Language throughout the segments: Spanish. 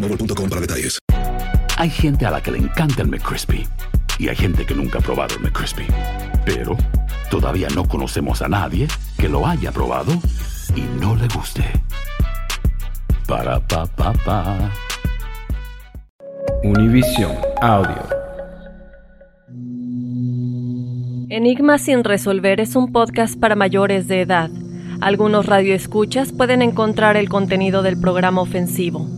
boostmobile.com para detalles. Hay gente a la que le encanta el McCrispy y hay gente que nunca ha probado el McCrispy. Pero todavía no conocemos a nadie que lo haya probado y no le guste. Para pa pa pa. Univision Audio. Enigma sin resolver es un podcast para mayores de edad. Algunos radioescuchas pueden encontrar el contenido del programa ofensivo.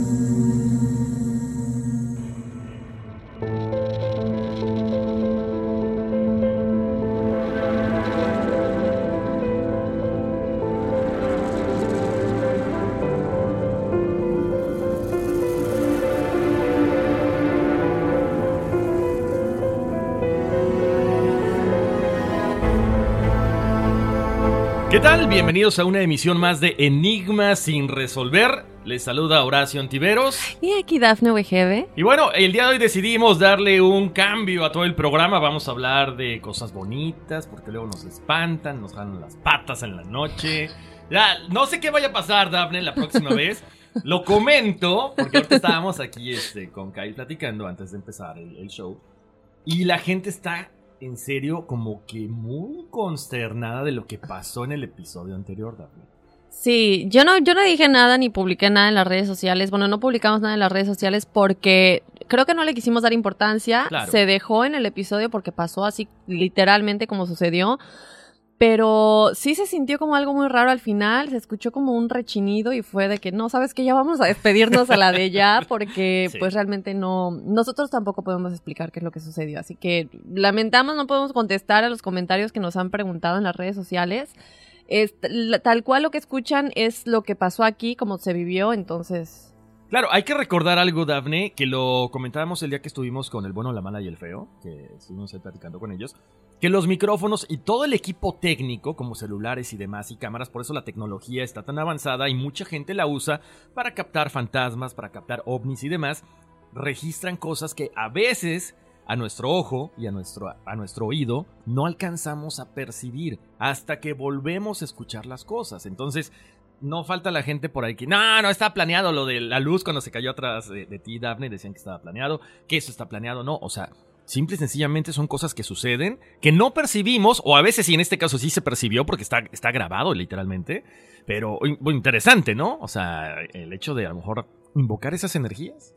Tal? Bienvenidos a una emisión más de Enigma sin resolver. Les saluda Horacio Antiveros. Y aquí Dafne Wegebe. Y bueno, el día de hoy decidimos darle un cambio a todo el programa. Vamos a hablar de cosas bonitas, porque luego nos espantan, nos jalan las patas en la noche. Ya, no sé qué vaya a pasar, Dafne, la próxima vez. Lo comento, porque ahorita estábamos aquí este, con Kai platicando antes de empezar el, el show. Y la gente está en serio como que muy consternada de lo que pasó en el episodio anterior, Daphne. Sí, yo no, yo no dije nada ni publiqué nada en las redes sociales. Bueno, no publicamos nada en las redes sociales porque creo que no le quisimos dar importancia. Claro. Se dejó en el episodio porque pasó así literalmente como sucedió. Pero sí se sintió como algo muy raro al final, se escuchó como un rechinido y fue de que no, sabes que ya vamos a despedirnos a la de ya porque Sí. pues realmente no, nosotros tampoco podemos explicar qué es lo que sucedió. Así que lamentamos, no podemos contestar a los comentarios que nos han preguntado en las redes sociales. Es, tal cual lo que escuchan es lo que pasó aquí, como se vivió, entonces... Claro, hay que recordar algo, Dafne, que lo comentábamos el día que estuvimos con el bueno, la mala y el feo, que estuvimos platicando con ellos, que los micrófonos y todo el equipo técnico, como celulares y demás y cámaras, por eso la tecnología está tan avanzada y mucha gente la usa para captar fantasmas, para captar ovnis y demás, registran cosas que a veces a nuestro ojo y a nuestro, a nuestro oído no alcanzamos a percibir hasta que volvemos a escuchar las cosas. Entonces, no falta la gente por ahí que, no, no está planeado lo de la luz cuando se cayó atrás de, de ti, Daphne, decían que estaba planeado, que eso está planeado, no, o sea, simple y sencillamente son cosas que suceden, que no percibimos, o a veces y en este caso sí se percibió porque está, está grabado literalmente, pero interesante, ¿no? O sea, el hecho de a lo mejor invocar esas energías.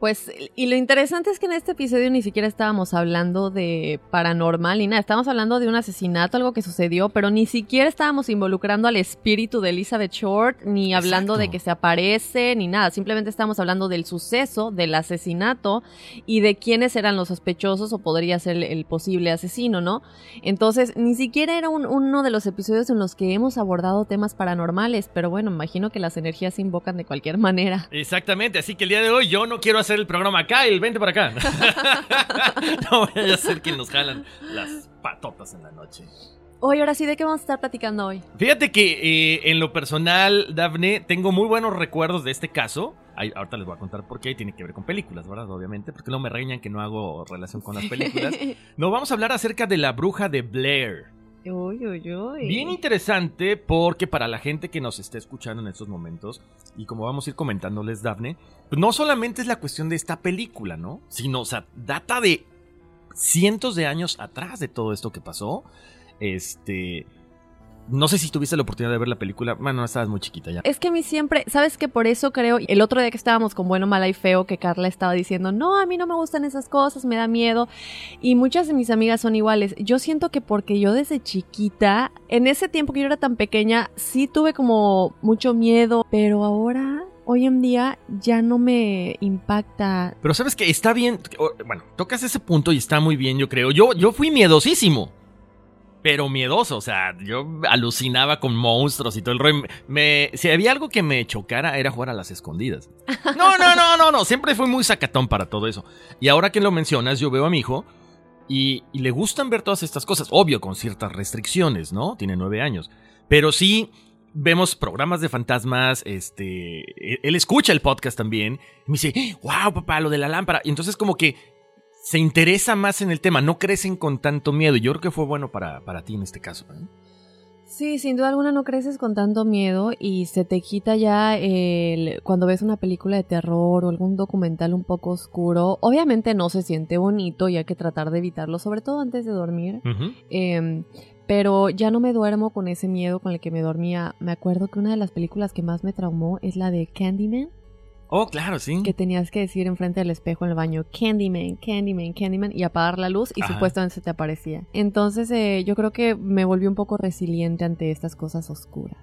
Pues, y lo interesante es que en este episodio ni siquiera estábamos hablando de paranormal ni nada, estábamos hablando de un asesinato, algo que sucedió, pero ni siquiera estábamos involucrando al espíritu de Elizabeth Short, ni hablando de que se aparece, ni nada, simplemente estábamos hablando del suceso, del asesinato y de quiénes eran los sospechosos o podría ser el, el posible asesino, ¿no? Entonces, ni siquiera era un- uno de los episodios en los que hemos abordado temas paranormales, pero bueno, imagino que las energías se invocan de cualquier manera. Exactamente, así que el día de hoy yo no quiero hacer el programa Kyle, vente para acá. no vaya a ser que nos jalan las patotas en la noche. Hoy, ahora sí, ¿de qué vamos a estar platicando hoy? Fíjate que eh, en lo personal, Dafne, tengo muy buenos recuerdos de este caso. Ay, ahorita les voy a contar por qué tiene que ver con películas, ¿verdad? Obviamente, porque no me reñan que no hago relación con las películas. No, vamos a hablar acerca de la bruja de Blair. Bien interesante porque para la gente que nos esté escuchando en estos momentos, y como vamos a ir comentándoles, Dafne, pues no solamente es la cuestión de esta película, ¿no? Sino, o sea, data de cientos de años atrás de todo esto que pasó. Este. No sé si tuviste la oportunidad de ver la película. Bueno, estabas muy chiquita ya. Es que a mí siempre, ¿sabes que Por eso creo, el otro día que estábamos con Bueno, Mala y Feo, que Carla estaba diciendo, no, a mí no me gustan esas cosas, me da miedo. Y muchas de mis amigas son iguales. Yo siento que porque yo desde chiquita, en ese tiempo que yo era tan pequeña, sí tuve como mucho miedo, pero ahora hoy en día ya no me impacta. Pero sabes que está bien, bueno, tocas ese punto y está muy bien, yo creo. Yo, yo fui miedosísimo pero miedoso, o sea, yo alucinaba con monstruos y todo el rollo. Me, si había algo que me chocara era jugar a las escondidas. No, no, no, no, no, siempre fui muy sacatón para todo eso. Y ahora que lo mencionas, yo veo a mi hijo y, y le gustan ver todas estas cosas, obvio, con ciertas restricciones, ¿no? Tiene nueve años. Pero sí vemos programas de fantasmas, este, él escucha el podcast también, y me dice, wow, papá, lo de la lámpara. Y entonces como que se interesa más en el tema, no crecen con tanto miedo. Y yo creo que fue bueno para, para ti en este caso. ¿eh? Sí, sin duda alguna no creces con tanto miedo y se te quita ya el, cuando ves una película de terror o algún documental un poco oscuro. Obviamente no se siente bonito y hay que tratar de evitarlo, sobre todo antes de dormir. Em, pero ya no me duermo con ese miedo con el que me dormía. Me acuerdo que una de las películas que más me traumó es la de Candyman. Oh, claro, sí. Que tenías que decir enfrente del espejo en el baño, Candyman, Candyman, Candyman, y apagar la luz y supuestamente se te aparecía. Entonces eh, yo creo que me volví un poco resiliente ante estas cosas oscuras.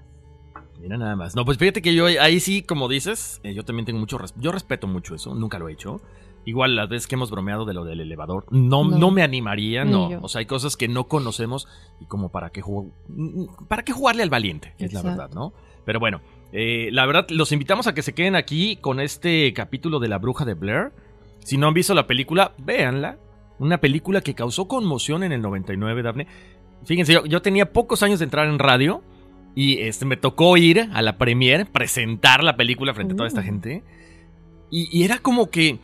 Mira nada más. No, pues fíjate que yo ahí sí, como dices, eh, yo también tengo mucho yo respeto mucho eso, nunca lo he hecho. Igual las veces que hemos bromeado de lo del elevador, no, no. me animaría, no. O sea, hay cosas que no conocemos y como para qué para qué jugarle al valiente, es la verdad, ¿no? Pero bueno, eh, la verdad, los invitamos a que se queden aquí con este capítulo de La Bruja de Blair. Si no han visto la película, véanla. Una película que causó conmoción en el 99, Daphne. Fíjense, yo, tenía pocos años de entrar en radio y este, me tocó ir a la premiere, presentar la película frente a toda esta uh. gente. Y, era como que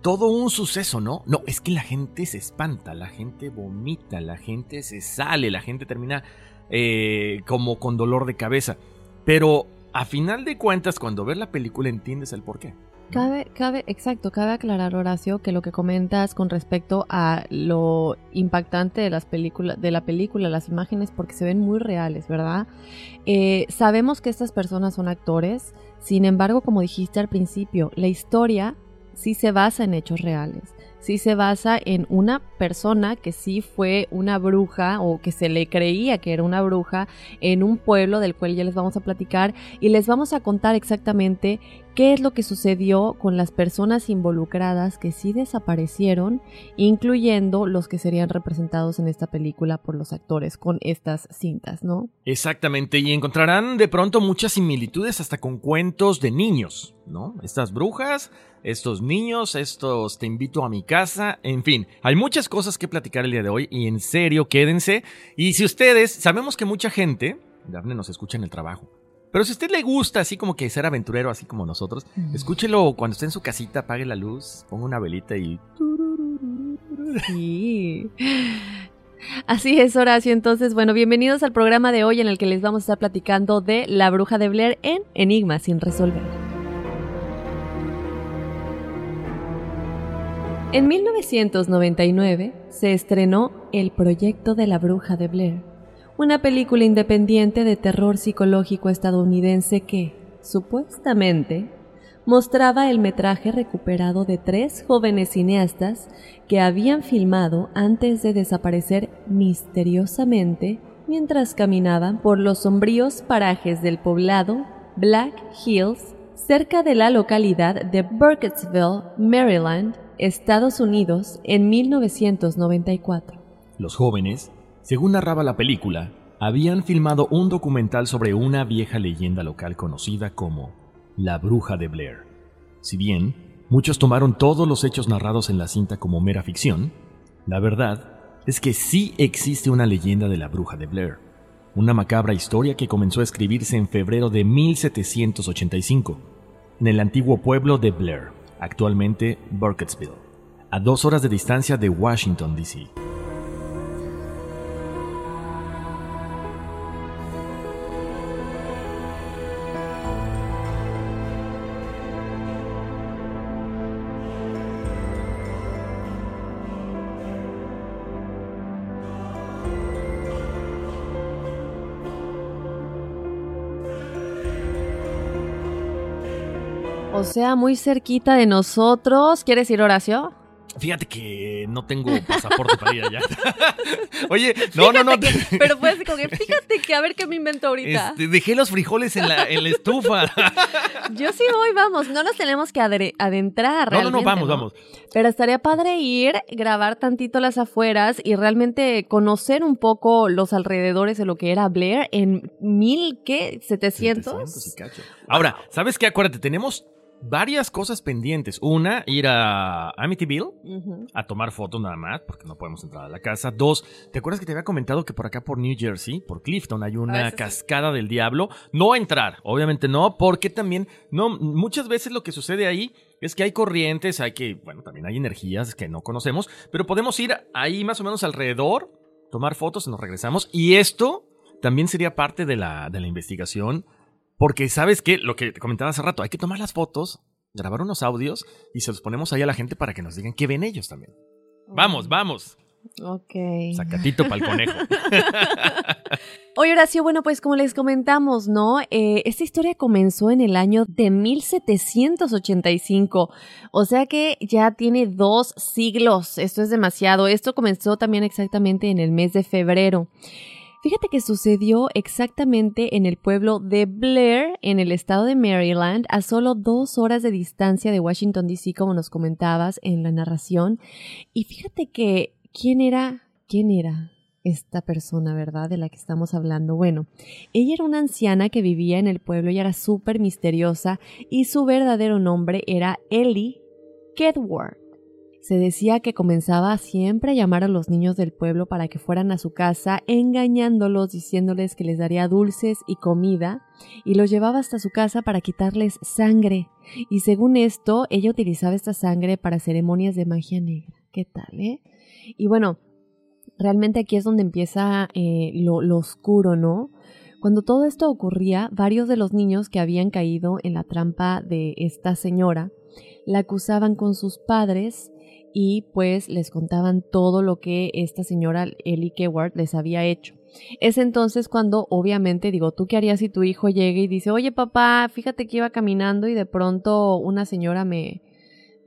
todo un suceso, ¿no? No, es que la gente se espanta, la gente vomita, la gente se sale, la gente termina eh, como con dolor de cabeza. Pero a final de cuentas, cuando ves la película entiendes el porqué. Cabe, cabe, exacto, cabe aclarar, Horacio, que lo que comentas con respecto a lo impactante de las películas, de la película, las imágenes, porque se ven muy reales, ¿verdad? Eh, sabemos que estas personas son actores, sin embargo, como dijiste al principio, la historia sí se basa en hechos reales sí se basa en una persona que sí fue una bruja o que se le creía que era una bruja en un pueblo del cual ya les vamos a platicar y les vamos a contar exactamente qué es lo que sucedió con las personas involucradas que sí desaparecieron, incluyendo los que serían representados en esta película por los actores con estas cintas, ¿no? Exactamente, y encontrarán de pronto muchas similitudes hasta con cuentos de niños, ¿no? Estas brujas, estos niños, estos te invito a mi casa, en fin, hay muchas cosas que platicar el día de hoy y en serio, quédense. Y si ustedes, sabemos que mucha gente, Daphne nos escucha en el trabajo, pero si a usted le gusta así como que ser aventurero, así como nosotros, escúchelo cuando esté en su casita, apague la luz, ponga una velita y... Sí. Así es, Horacio. Entonces, bueno, bienvenidos al programa de hoy en el que les vamos a estar platicando de La Bruja de Blair en Enigma sin resolver. En 1999 se estrenó El Proyecto de la Bruja de Blair una película independiente de terror psicológico estadounidense que, supuestamente, mostraba el metraje recuperado de tres jóvenes cineastas que habían filmado antes de desaparecer misteriosamente mientras caminaban por los sombríos parajes del poblado Black Hills, cerca de la localidad de Burkittsville, Maryland, Estados Unidos, en 1994. Los jóvenes según narraba la película, habían filmado un documental sobre una vieja leyenda local conocida como la Bruja de Blair. Si bien muchos tomaron todos los hechos narrados en la cinta como mera ficción, la verdad es que sí existe una leyenda de la bruja de Blair, una macabra historia que comenzó a escribirse en febrero de 1785, en el antiguo pueblo de Blair, actualmente Burkittsville, a dos horas de distancia de Washington, D.C. sea, muy cerquita de nosotros. ¿Quieres ir, Horacio? Fíjate que no tengo pasaporte para ir allá. Oye, no, no, no. Que- pero puedes coger, fíjate que a ver qué me invento ahorita. Este, dejé los frijoles en la, en la estufa. Yo sí voy, vamos. No nos tenemos que adentrar. No, no, no, vamos, vamos. Pero estaría padre ir, grabar tantito las afueras y realmente conocer un poco los alrededores de lo que era Blair en mil, ¿qué? ¿700? Ahora, ¿sabes qué? Acuérdate, tenemos varias cosas pendientes. Una, ir a Amityville a tomar fotos nada más, porque no podemos entrar a la casa. Dos, ¿te acuerdas que te había comentado que por acá por New Jersey, por Clifton, hay Ah, una sí. cascada del diablo? No entrar, obviamente no, porque también, no, muchas veces lo que sucede ahí es que hay corrientes, hay que, bueno, también hay energías que no conocemos, pero podemos ir ahí más o menos alrededor, tomar fotos, nos regresamos, y esto también sería parte de la, de la investigación, porque sabes que, lo que te comentaba hace rato, hay que tomar las fotos, grabar unos audios y se los ponemos ahí a la gente para que nos digan qué ven ellos también. Vamos, vamos. Ok. Sacatito para el conejo. Oye, Horacio, bueno, pues como les comentamos, ¿no? Eh, esta historia comenzó en el año de 1785, o sea que ya tiene dos siglos, esto es demasiado, esto comenzó también exactamente en el mes de febrero. Fíjate que sucedió exactamente en el pueblo de Blair, en el estado de Maryland, a solo dos horas de distancia de Washington, D.C., como nos comentabas en la narración. Y fíjate que, ¿quién era? ¿Quién era? esta persona, ¿verdad? De la que estamos hablando. Bueno, ella era una anciana que vivía en el pueblo y era súper misteriosa y su verdadero nombre era Ellie Kedward. Se decía que comenzaba siempre a llamar a los niños del pueblo para que fueran a su casa, engañándolos, diciéndoles que les daría dulces y comida, y los llevaba hasta su casa para quitarles sangre. Y según esto, ella utilizaba esta sangre para ceremonias de magia negra. ¿Qué tal, eh? Y bueno, realmente aquí es donde empieza eh, lo, lo oscuro, ¿no? Cuando todo esto ocurría, varios de los niños que habían caído en la trampa de esta señora la acusaban con sus padres y pues les contaban todo lo que esta señora Ellie Keward les había hecho. Es entonces cuando obviamente digo, ¿tú qué harías si tu hijo llega y dice, oye papá, fíjate que iba caminando y de pronto una señora me,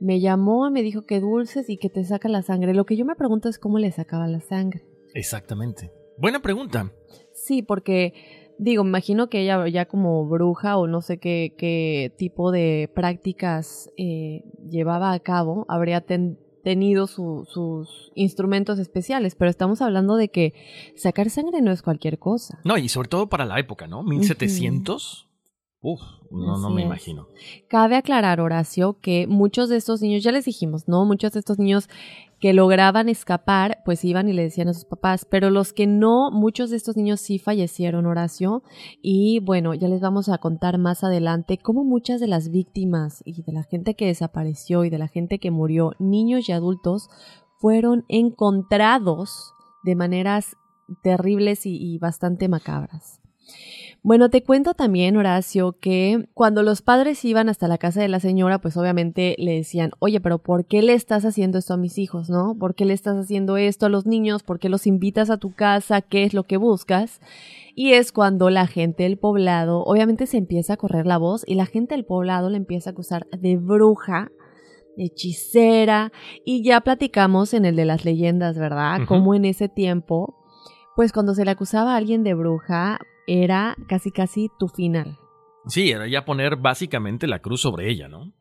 me llamó, me dijo que dulces y que te saca la sangre? Lo que yo me pregunto es cómo le sacaba la sangre. Exactamente. Buena pregunta. Sí, porque digo, me imagino que ella ya como bruja o no sé qué, qué tipo de prácticas eh, llevaba a cabo, habría ten- tenido su- sus instrumentos especiales, pero estamos hablando de que sacar sangre no es cualquier cosa. No, y sobre todo para la época, ¿no? 1700. Uf, no, no me es. imagino. Cabe aclarar, Horacio, que muchos de estos niños, ya les dijimos, ¿no? Muchos de estos niños que lograban escapar, pues iban y le decían a sus papás, pero los que no, muchos de estos niños sí fallecieron, Horacio, y bueno, ya les vamos a contar más adelante cómo muchas de las víctimas y de la gente que desapareció y de la gente que murió, niños y adultos, fueron encontrados de maneras terribles y, y bastante macabras. Bueno, te cuento también, Horacio, que cuando los padres iban hasta la casa de la señora, pues obviamente le decían, oye, pero ¿por qué le estás haciendo esto a mis hijos, no? ¿Por qué le estás haciendo esto a los niños? ¿Por qué los invitas a tu casa? ¿Qué es lo que buscas? Y es cuando la gente del poblado, obviamente se empieza a correr la voz y la gente del poblado le empieza a acusar de bruja, de hechicera, y ya platicamos en el de las leyendas, ¿verdad? Como en ese tiempo, pues cuando se le acusaba a alguien de bruja, era casi casi tu final. Sí, era ya poner básicamente la cruz sobre ella, ¿no?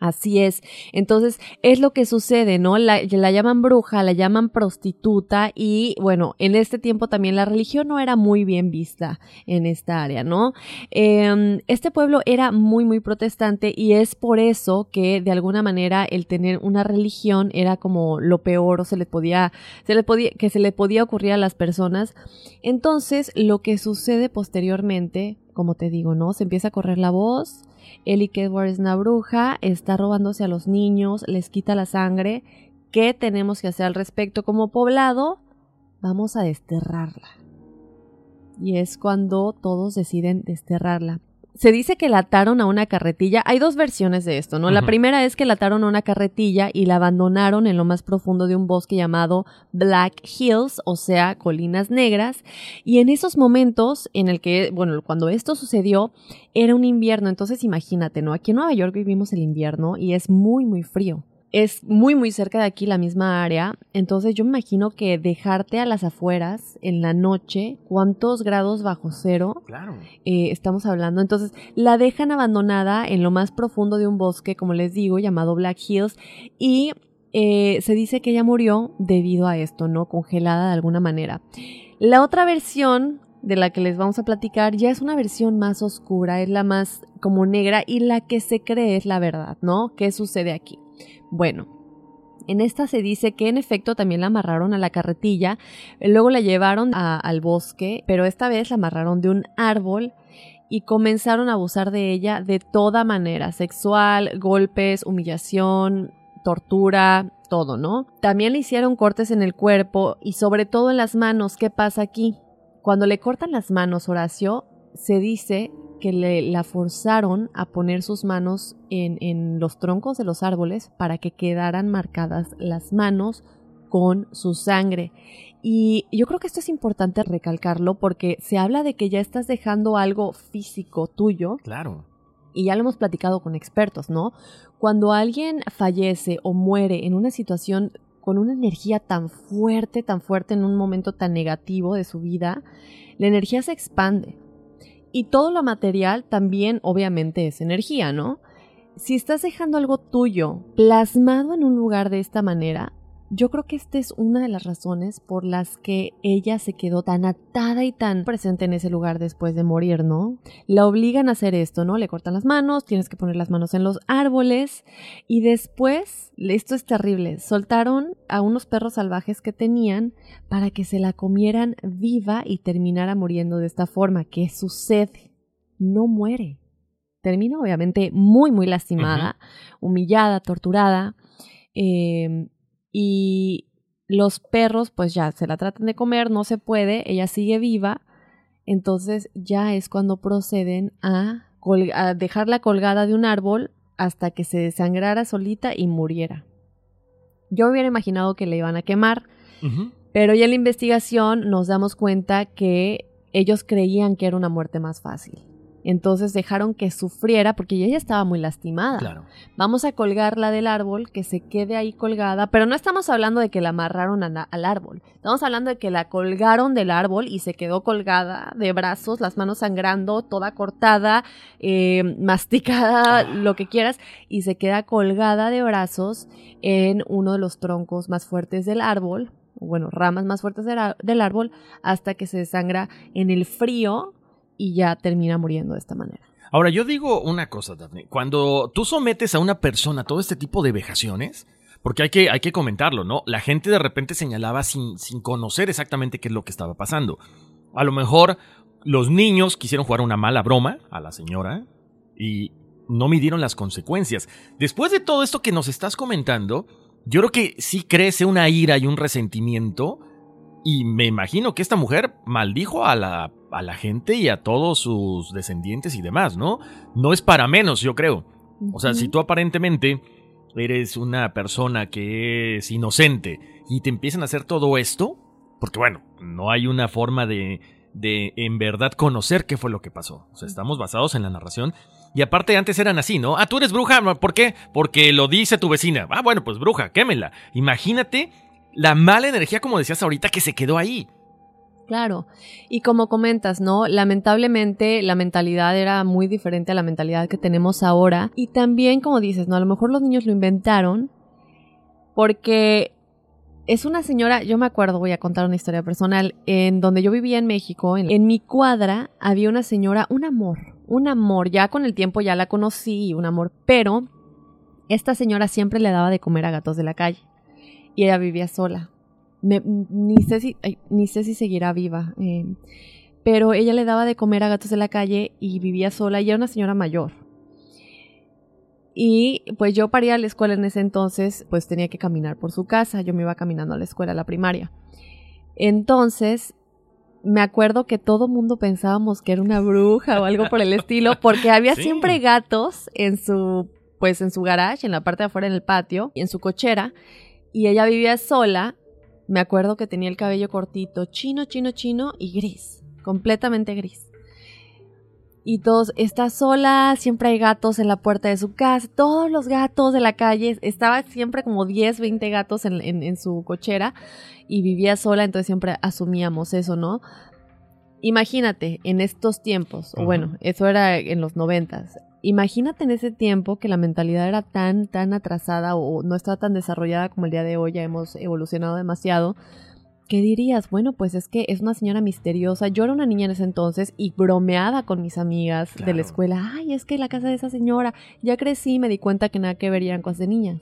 Así es. Entonces, es lo que sucede, ¿no? La, la, llaman bruja, la llaman prostituta y, bueno, en este tiempo también la religión no era muy bien vista en esta área, ¿no? Eh, este pueblo era muy, muy protestante y es por eso que, de alguna manera, el tener una religión era como lo peor o se le podía, se le podía, que se le podía ocurrir a las personas. Entonces, lo que sucede posteriormente, como te digo, ¿no? Se empieza a correr la voz, Ellie Kedward es una bruja, está robándose a los niños, les quita la sangre. ¿Qué tenemos que hacer al respecto como poblado? Vamos a desterrarla. Y es cuando todos deciden desterrarla se dice que la ataron a una carretilla. Hay dos versiones de esto, ¿no? La primera es que la ataron a una carretilla y la abandonaron en lo más profundo de un bosque llamado Black Hills, o sea, colinas negras. Y en esos momentos en el que, bueno, cuando esto sucedió, era un invierno. Entonces imagínate, ¿no? Aquí en Nueva York vivimos el invierno y es muy, muy frío es muy muy cerca de aquí la misma área, entonces yo me imagino que dejarte a las afueras en la noche, ¿cuántos grados bajo cero? Claro. Eh, estamos hablando, entonces la dejan abandonada en lo más profundo de un bosque, como les digo, llamado Black Hills, y eh, se dice que ella murió debido a esto, ¿no? Congelada de alguna manera. La otra versión de la que les vamos a platicar ya es una versión más oscura, es la más como negra y la que se cree es la verdad, ¿no? ¿Qué sucede aquí? Bueno, en esta se dice que en efecto también la amarraron a la carretilla, luego la llevaron al bosque, pero esta vez la amarraron de un árbol y comenzaron a abusar de ella de toda manera, sexual, golpes, humillación, tortura, todo, ¿no? También le hicieron cortes en el cuerpo y sobre todo en las manos. ¿Qué pasa aquí? Cuando le cortan las manos, Horacio, se dice que le, la forzaron a poner sus manos en, en los troncos de los árboles para que quedaran marcadas las manos con su sangre. Y yo creo que esto es importante recalcarlo porque se habla de que ya estás dejando algo físico tuyo. Claro. Y ya lo hemos platicado con expertos, ¿no? Cuando alguien fallece o muere en una situación con una energía tan fuerte, tan fuerte en un momento tan negativo de su vida, la energía se expande. Y todo lo material también obviamente es energía, ¿no? Si estás dejando algo tuyo plasmado en un lugar de esta manera, yo creo que esta es una de las razones por las que ella se quedó tan atada y tan presente en ese lugar después de morir, ¿no? La obligan a hacer esto, ¿no? Le cortan las manos, tienes que poner las manos en los árboles y después, esto es terrible, soltaron a unos perros salvajes que tenían para que se la comieran viva y terminara muriendo de esta forma. ¿Qué sucede? No muere. Termina obviamente muy, muy lastimada, humillada, torturada. Eh, y los perros pues ya se la tratan de comer, no se puede, ella sigue viva, entonces ya es cuando proceden a, dejarla colgada de un árbol hasta que se desangrara solita y muriera. Yo hubiera imaginado que le iban a quemar, pero ya en la investigación nos damos cuenta que ellos creían que era una muerte más fácil. Entonces dejaron que sufriera porque ella estaba muy lastimada. Claro. Vamos a colgarla del árbol, que se quede ahí colgada, pero no estamos hablando de que la amarraron al árbol. Estamos hablando de que la colgaron del árbol y se quedó colgada de brazos, las manos sangrando, toda cortada, eh, masticada, Ah. lo que quieras, y se queda colgada de brazos en uno de los troncos más fuertes del árbol, bueno, ramas más fuertes del, del árbol, hasta que se desangra en el frío y ya termina muriendo de esta manera. Ahora, yo digo una cosa, Daphne. Cuando tú sometes a una persona a todo este tipo de vejaciones, porque hay que, hay que comentarlo, ¿no? La gente de repente señalaba sin, sin conocer exactamente qué es lo que estaba pasando. A lo mejor los niños quisieron jugar una mala broma a la señora y no midieron las consecuencias. Después de todo esto que nos estás comentando, yo creo que sí crece una ira y un resentimiento. Y me imagino que esta mujer maldijo a la, a la gente y a todos sus descendientes y demás, ¿no? No es para menos, yo creo. O sea, si tú aparentemente eres una persona que es inocente y te empiezan a hacer todo esto, porque bueno, no hay una forma de, de en verdad conocer qué fue lo que pasó. O sea, estamos basados en la narración. Y aparte antes eran así, ¿no? Ah, tú eres bruja, ¿por qué? Porque lo dice tu vecina. Ah, bueno, pues bruja, quémela. Imagínate la mala energía, como decías ahorita, que se quedó ahí. Claro. Y como comentas, ¿no? Lamentablemente la mentalidad era muy diferente a la mentalidad que tenemos ahora. Y también, como dices, ¿no? A lo mejor los niños lo inventaron porque es una señora, yo me acuerdo, voy a contar una historia personal, en donde yo vivía en México, en, en mi cuadra había una señora, un amor, un amor, ya con el tiempo ya la conocí, un amor, pero esta señora siempre le daba de comer a gatos de la calle y ella vivía sola. Ni, sé si, ni sé si seguirá viva, eh, pero ella le daba de comer a gatos de la calle y vivía sola y era una señora mayor. Y pues yo para ir a la escuela en ese entonces, pues tenía que caminar por su casa. Yo me iba caminando a la escuela, a la primaria. Entonces, me acuerdo que todo mundo pensábamos que era una bruja o algo por el estilo, porque había siempre gatos en su, pues en su garage, en la parte de afuera en el patio, y en su cochera, y ella vivía sola. Me acuerdo que tenía el cabello cortito, chino, chino, chino y gris, completamente gris. Y todos, está sola, siempre hay gatos en la puerta de su casa, todos los gatos de la calle, estaba siempre como 10, 20 gatos en, en, su cochera y vivía sola, entonces siempre asumíamos eso, ¿no? Imagínate en estos tiempos, o bueno, eso era en los noventas, imagínate en ese tiempo que la mentalidad era tan, tan atrasada o no estaba tan desarrollada como el día de hoy, ya hemos evolucionado demasiado, ¿Qué dirías? Bueno, pues es que es una señora misteriosa. Yo era una niña en ese entonces y bromeaba con mis amigas de la escuela. Ay, es que la casa de esa señora. Ya crecí y me di cuenta que nada que verían cosas de niñas.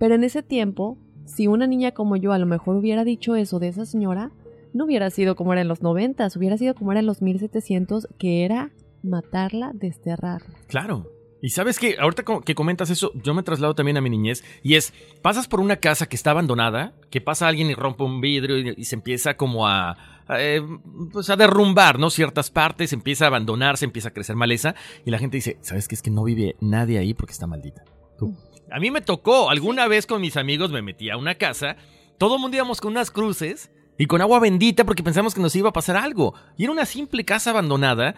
Pero en ese tiempo, si una niña como yo a lo mejor hubiera dicho eso de esa señora, no hubiera sido como era en los noventas, hubiera sido como era en los 1700, que era matarla, desterrarla. Claro. Y sabes que ahorita que comentas eso, yo me traslado también a mi niñez y es, pasas por una casa que está abandonada, que pasa alguien y rompe un vidrio y, se empieza como a, eh, pues a derrumbar, ¿no? Ciertas partes, empieza a abandonarse, empieza a crecer maleza y la gente dice, ¿sabes qué? Es que no vive nadie ahí porque está maldita. A mí me tocó, alguna vez con mis amigos me metí a una casa, todo el mundo íbamos con unas cruces y con agua bendita porque pensamos que nos iba a pasar algo. Y era una simple casa abandonada,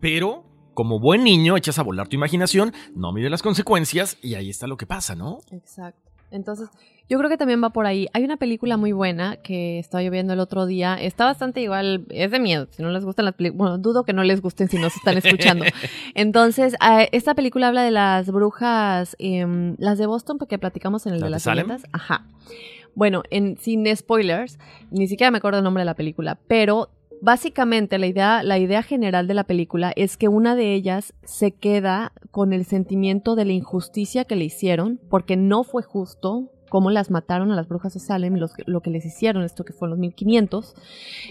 pero como buen niño echas a volar tu imaginación, no mide las consecuencias y ahí está lo que pasa, ¿no? Exacto. Entonces, yo creo que también va por ahí. Hay una película muy buena que estaba viendo el otro día. Está bastante igual, es de miedo. Si no les gustan las películas, bueno, dudo que no les gusten si no se están escuchando. Entonces, esta película habla de las brujas, em, las de Boston, porque platicamos en el de las leyendas. Ajá. Bueno, en, sin spoilers, ni siquiera me acuerdo el nombre de la película, pero Básicamente la idea, la idea general de la película es que una de ellas se queda con el sentimiento de la injusticia que le hicieron, porque no fue justo cómo las mataron a las brujas de Salem, lo que les hicieron, esto que fue en los 1500.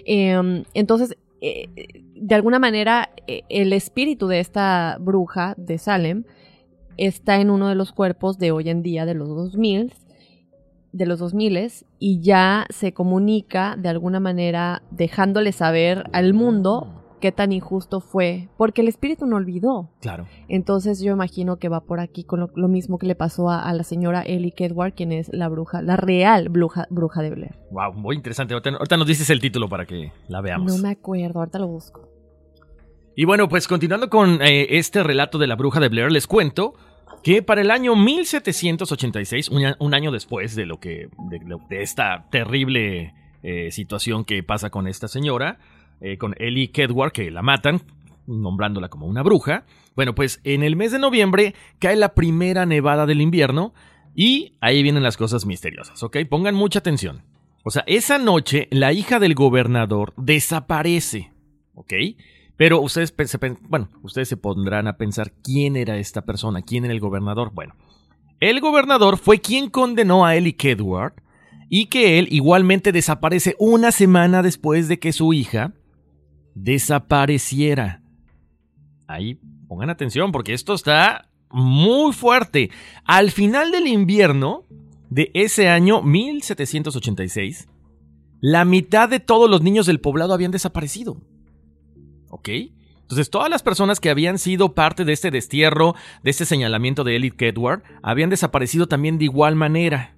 Em, entonces, eh, de alguna manera, eh, el espíritu de esta bruja de Salem está en uno de los cuerpos de hoy en día, de los 2000, de los 2000 y ya se comunica de alguna manera dejándole saber al mundo qué tan injusto fue, porque el espíritu no olvidó. Claro. Entonces yo imagino que va por aquí con lo, mismo que le pasó a, la señora Ellie Kedward, quien es la bruja, la real bruja, bruja de Blair. Wow, muy interesante. Ahorita, nos dices el título para que la veamos. No me acuerdo, ahorita lo busco. Y bueno, pues continuando con eh, este relato de la bruja de Blair, les cuento que para el año 1786, un, año después de lo que de, esta terrible eh, situación que pasa con esta señora, eh, con Ellie Kedward, que la matan, nombrándola como una bruja. Bueno, pues en el mes de noviembre cae la primera nevada del invierno y ahí vienen las cosas misteriosas, ¿ok? Pongan mucha atención. O sea, esa noche la hija del gobernador desaparece, ¿ok? Pero ustedes, se, bueno, ustedes se pondrán a pensar quién era esta persona, quién era el gobernador. Bueno, el gobernador fue quien condenó a Ellie Kedward y que él igualmente desaparece una semana después de que su hija desapareciera. Ahí pongan atención porque esto está muy fuerte. Al final del invierno de ese año 1786, la mitad de todos los niños del poblado habían desaparecido. ¿Ok? Entonces, todas las personas que habían sido parte de este destierro, de este señalamiento de Elite Edward, habían desaparecido también de igual manera.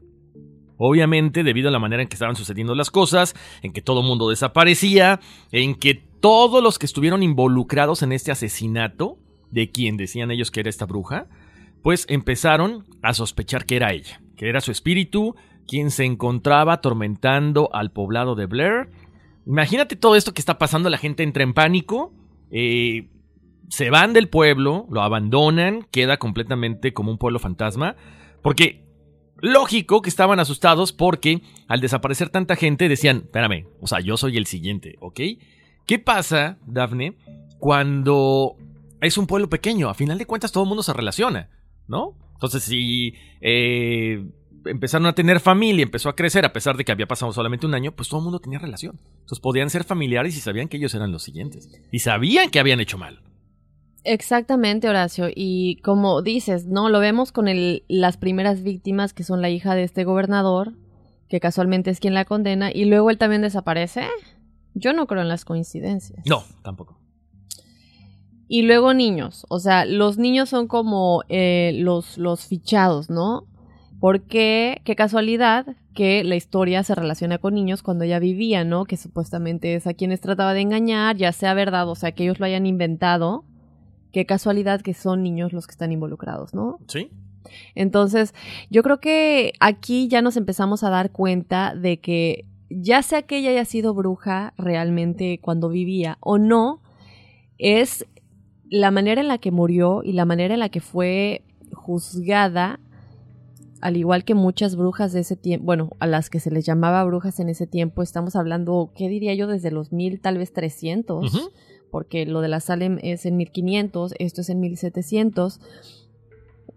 Obviamente, debido a la manera en que estaban sucediendo las cosas, en que todo el mundo desaparecía, en que todos los que estuvieron involucrados en este asesinato, de quien decían ellos que era esta bruja, pues empezaron a sospechar que era ella, que era su espíritu, quien se encontraba atormentando al poblado de Blair Imagínate todo esto que está pasando, la gente entra en pánico, eh, se van del pueblo, lo abandonan, queda completamente como un pueblo fantasma, porque lógico que estaban asustados porque al desaparecer tanta gente decían, espérame, o sea, yo soy el siguiente, ¿ok? ¿Qué pasa, Dafne, cuando es un pueblo pequeño? A final de cuentas todo el mundo se relaciona, ¿no? Entonces, si eh, empezaron a tener familia, empezó a crecer, a pesar de que había pasado solamente un año, pues todo el mundo tenía relación. Entonces podían ser familiares y sabían que ellos eran los siguientes. Y sabían que habían hecho mal. Exactamente, Horacio. Y como dices, ¿no? Lo vemos con el, las primeras víctimas, que son la hija de este gobernador, que casualmente es quien la condena, y luego él también desaparece. Yo no creo en las coincidencias. No, tampoco. Y luego niños. O sea, los niños son como eh, los, los fichados, ¿no? Porque, qué casualidad que la historia se relaciona con niños cuando ella vivía, ¿no? Que supuestamente es a quienes trataba de engañar, ya sea verdad, o sea, que ellos lo hayan inventado. Qué casualidad que son niños los que están involucrados, ¿no? Sí. Entonces, yo creo que aquí ya nos empezamos a dar cuenta de que ya sea que ella haya sido bruja realmente cuando vivía o no, es la manera en la que murió y la manera en la que fue juzgada al igual que muchas brujas de ese tiempo, bueno, a las que se les llamaba brujas en ese tiempo, estamos hablando, ¿qué diría yo? Desde los mil, tal vez trescientos, porque lo de la Salem es en 1500, esto es en 1700.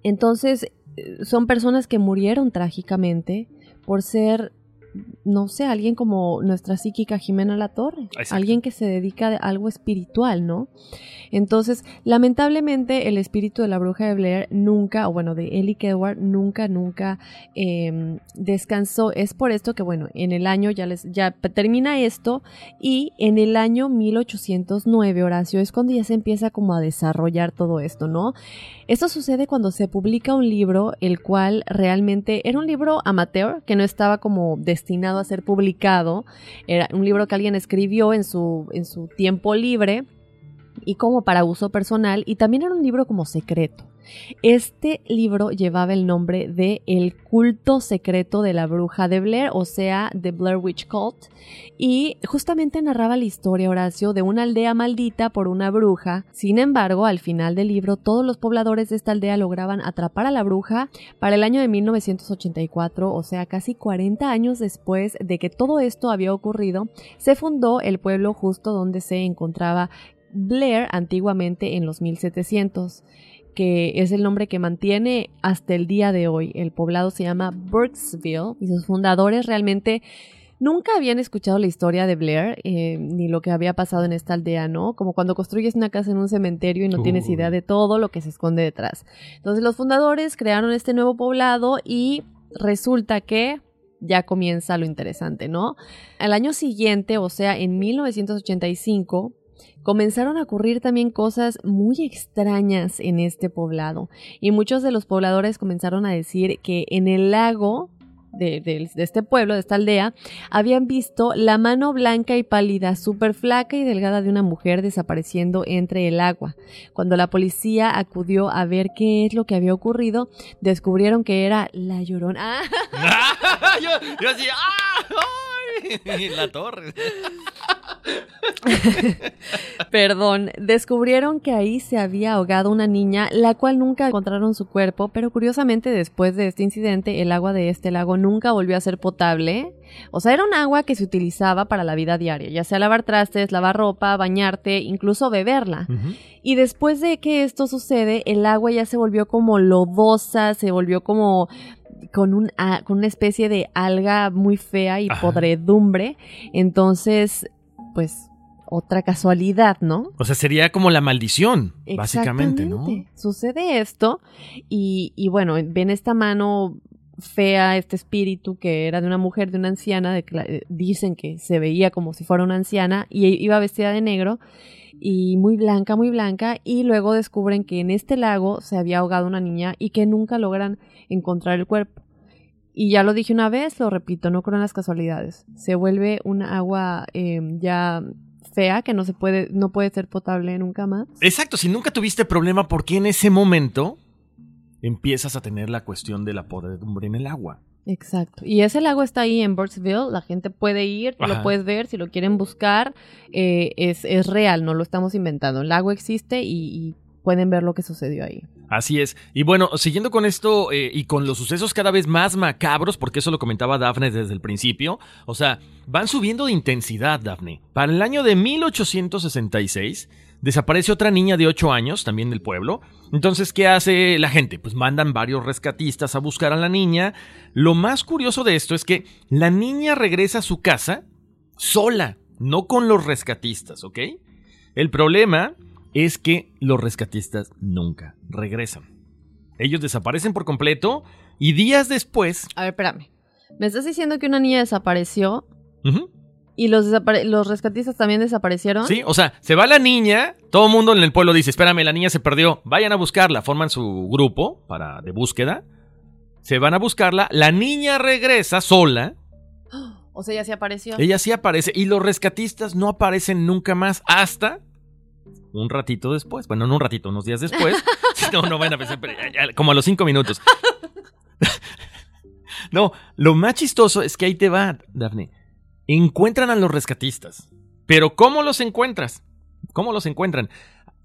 Entonces, eh, son personas que murieron trágicamente por ser no sé, alguien como nuestra psíquica Jimena La Torre, alguien que se dedica a algo espiritual, ¿no? Entonces, lamentablemente, el espíritu de la bruja de Blair nunca, o bueno, de Ellie Kedward, nunca, nunca em, descansó. Es por esto que, bueno, en el año ya les, ya termina esto, y en el año 1809, Horacio, es cuando ya se empieza como a desarrollar todo esto, ¿no? Esto sucede cuando se publica un libro, el cual realmente era un libro amateur, que no estaba como destinado a ser publicado, era un libro que alguien escribió en su, en su tiempo libre y como para uso personal, y también era un libro como secreto. Este libro llevaba el nombre de El culto secreto de la bruja de Blair, o sea, The Blair Witch Cult, y justamente narraba la historia, Horacio, de una aldea maldita por una bruja. Sin embargo, al final del libro, todos los pobladores de esta aldea lograban atrapar a la bruja para el año de 1984, o sea, casi 40 años después de que todo esto había ocurrido, se fundó el pueblo justo donde se encontraba Blair antiguamente en los 1700 que es el nombre que mantiene hasta el día de hoy. El poblado se llama Burkesville y sus fundadores realmente nunca habían escuchado la historia de Blair eh, ni lo que había pasado en esta aldea, ¿no? Como cuando construyes una casa en un cementerio y no tienes idea de todo lo que se esconde detrás. Entonces los fundadores crearon este nuevo poblado y resulta que ya comienza lo interesante, ¿no? Al año siguiente, o sea, en 1985, comenzaron a ocurrir también cosas muy extrañas en este poblado y muchos de los pobladores comenzaron a decir que en el lago de, este pueblo, de esta aldea, habían visto la mano blanca y pálida, súper flaca y delgada de una mujer desapareciendo entre el agua. Cuando la policía acudió a ver qué es lo que había ocurrido, descubrieron que era la llorona. yo, yo así, ¡ay! La torre. Perdón, descubrieron que ahí se había ahogado una niña, la cual nunca encontraron su cuerpo, pero curiosamente después de este incidente el agua de este lago nunca volvió a ser potable. O sea, era un agua que se utilizaba para la vida diaria, ya sea lavar trastes, lavar ropa, bañarte, incluso beberla. Y después de que esto sucede, el agua ya se volvió como lodosa, se volvió como con, un, con una especie de alga muy fea y podredumbre. Entonces, pues otra casualidad, ¿no? O sea, sería como la maldición, básicamente, ¿no? Sucede esto y, y, bueno, ven esta mano fea, este espíritu que era de una mujer, de una anciana, de, eh, dicen que se veía como si fuera una anciana y iba vestida de negro y muy blanca, muy blanca, y luego descubren que en este lago se había ahogado una niña y que nunca logran encontrar el cuerpo. Y ya lo dije una vez, lo repito, no creo en las casualidades. Se vuelve un agua em, ya fea que no se puede, no puede ser potable nunca más. Exacto, si nunca tuviste problema, ¿por qué en ese momento empiezas a tener la cuestión de la podredumbre en el agua? Exacto. Y ese lago está ahí en Birdsville, la gente puede ir, Ajá. lo puedes ver, si lo quieren buscar, eh, es, es real, no lo estamos inventando. El lago existe y, y pueden ver lo que sucedió ahí. Así es. Y bueno, siguiendo con esto eh, y con los sucesos cada vez más macabros, porque eso lo comentaba Daphne desde el principio, o sea, van subiendo de intensidad, Daphne. Para el año de 1866 desaparece otra niña de 8 años, también del pueblo. Entonces, ¿qué hace la gente? Pues mandan varios rescatistas a buscar a la niña. Lo más curioso de esto es que la niña regresa a su casa sola, no con los rescatistas, ¿ok? El problema es que los rescatistas nunca regresan. Ellos desaparecen por completo y días después... A ver, espérame. ¿Me estás diciendo que una niña desapareció y los, los rescatistas también desaparecieron? Sí, o sea, se va la niña, todo el mundo en el pueblo dice, espérame, la niña se perdió, vayan a buscarla, forman su grupo para de búsqueda, se van a buscarla, la niña regresa sola, O sea, ya se apareció. ella sí aparece y los rescatistas no aparecen nunca más hasta un ratito después, bueno, no un ratito, unos días después, no, no van a pensar, pero ya- ya, como a los cinco minutos. no, lo más chistoso es que ahí te va, Daphne. Encuentran a los rescatistas. Pero ¿cómo los encuentras? ¿Cómo los encuentran?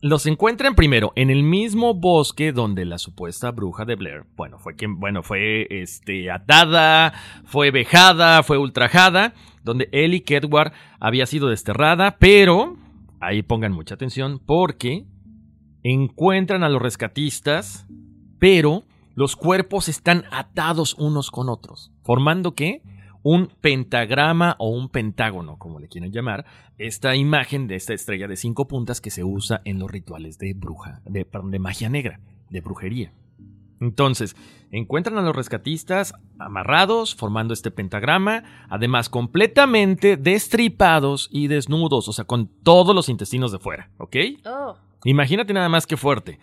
Los encuentran primero en el mismo bosque donde la supuesta bruja de Blair, bueno, fue bueno, fue este atada, fue vejada, fue ultrajada, donde Ellie Kedward había sido desterrada, pero ahí pongan mucha atención porque encuentran a los rescatistas, pero los cuerpos están atados unos con otros, formando qué? Un pentagrama o un pentágono, como le quieren llamar, esta imagen de esta estrella de cinco puntas que se usa en los rituales de bruja, de magia negra, de brujería. Entonces, encuentran a los rescatistas amarrados, formando este pentagrama, además completamente destripados y desnudos, o sea, con todos los intestinos de fuera, ¿ok? Oh. Imagínate nada más que fuerte.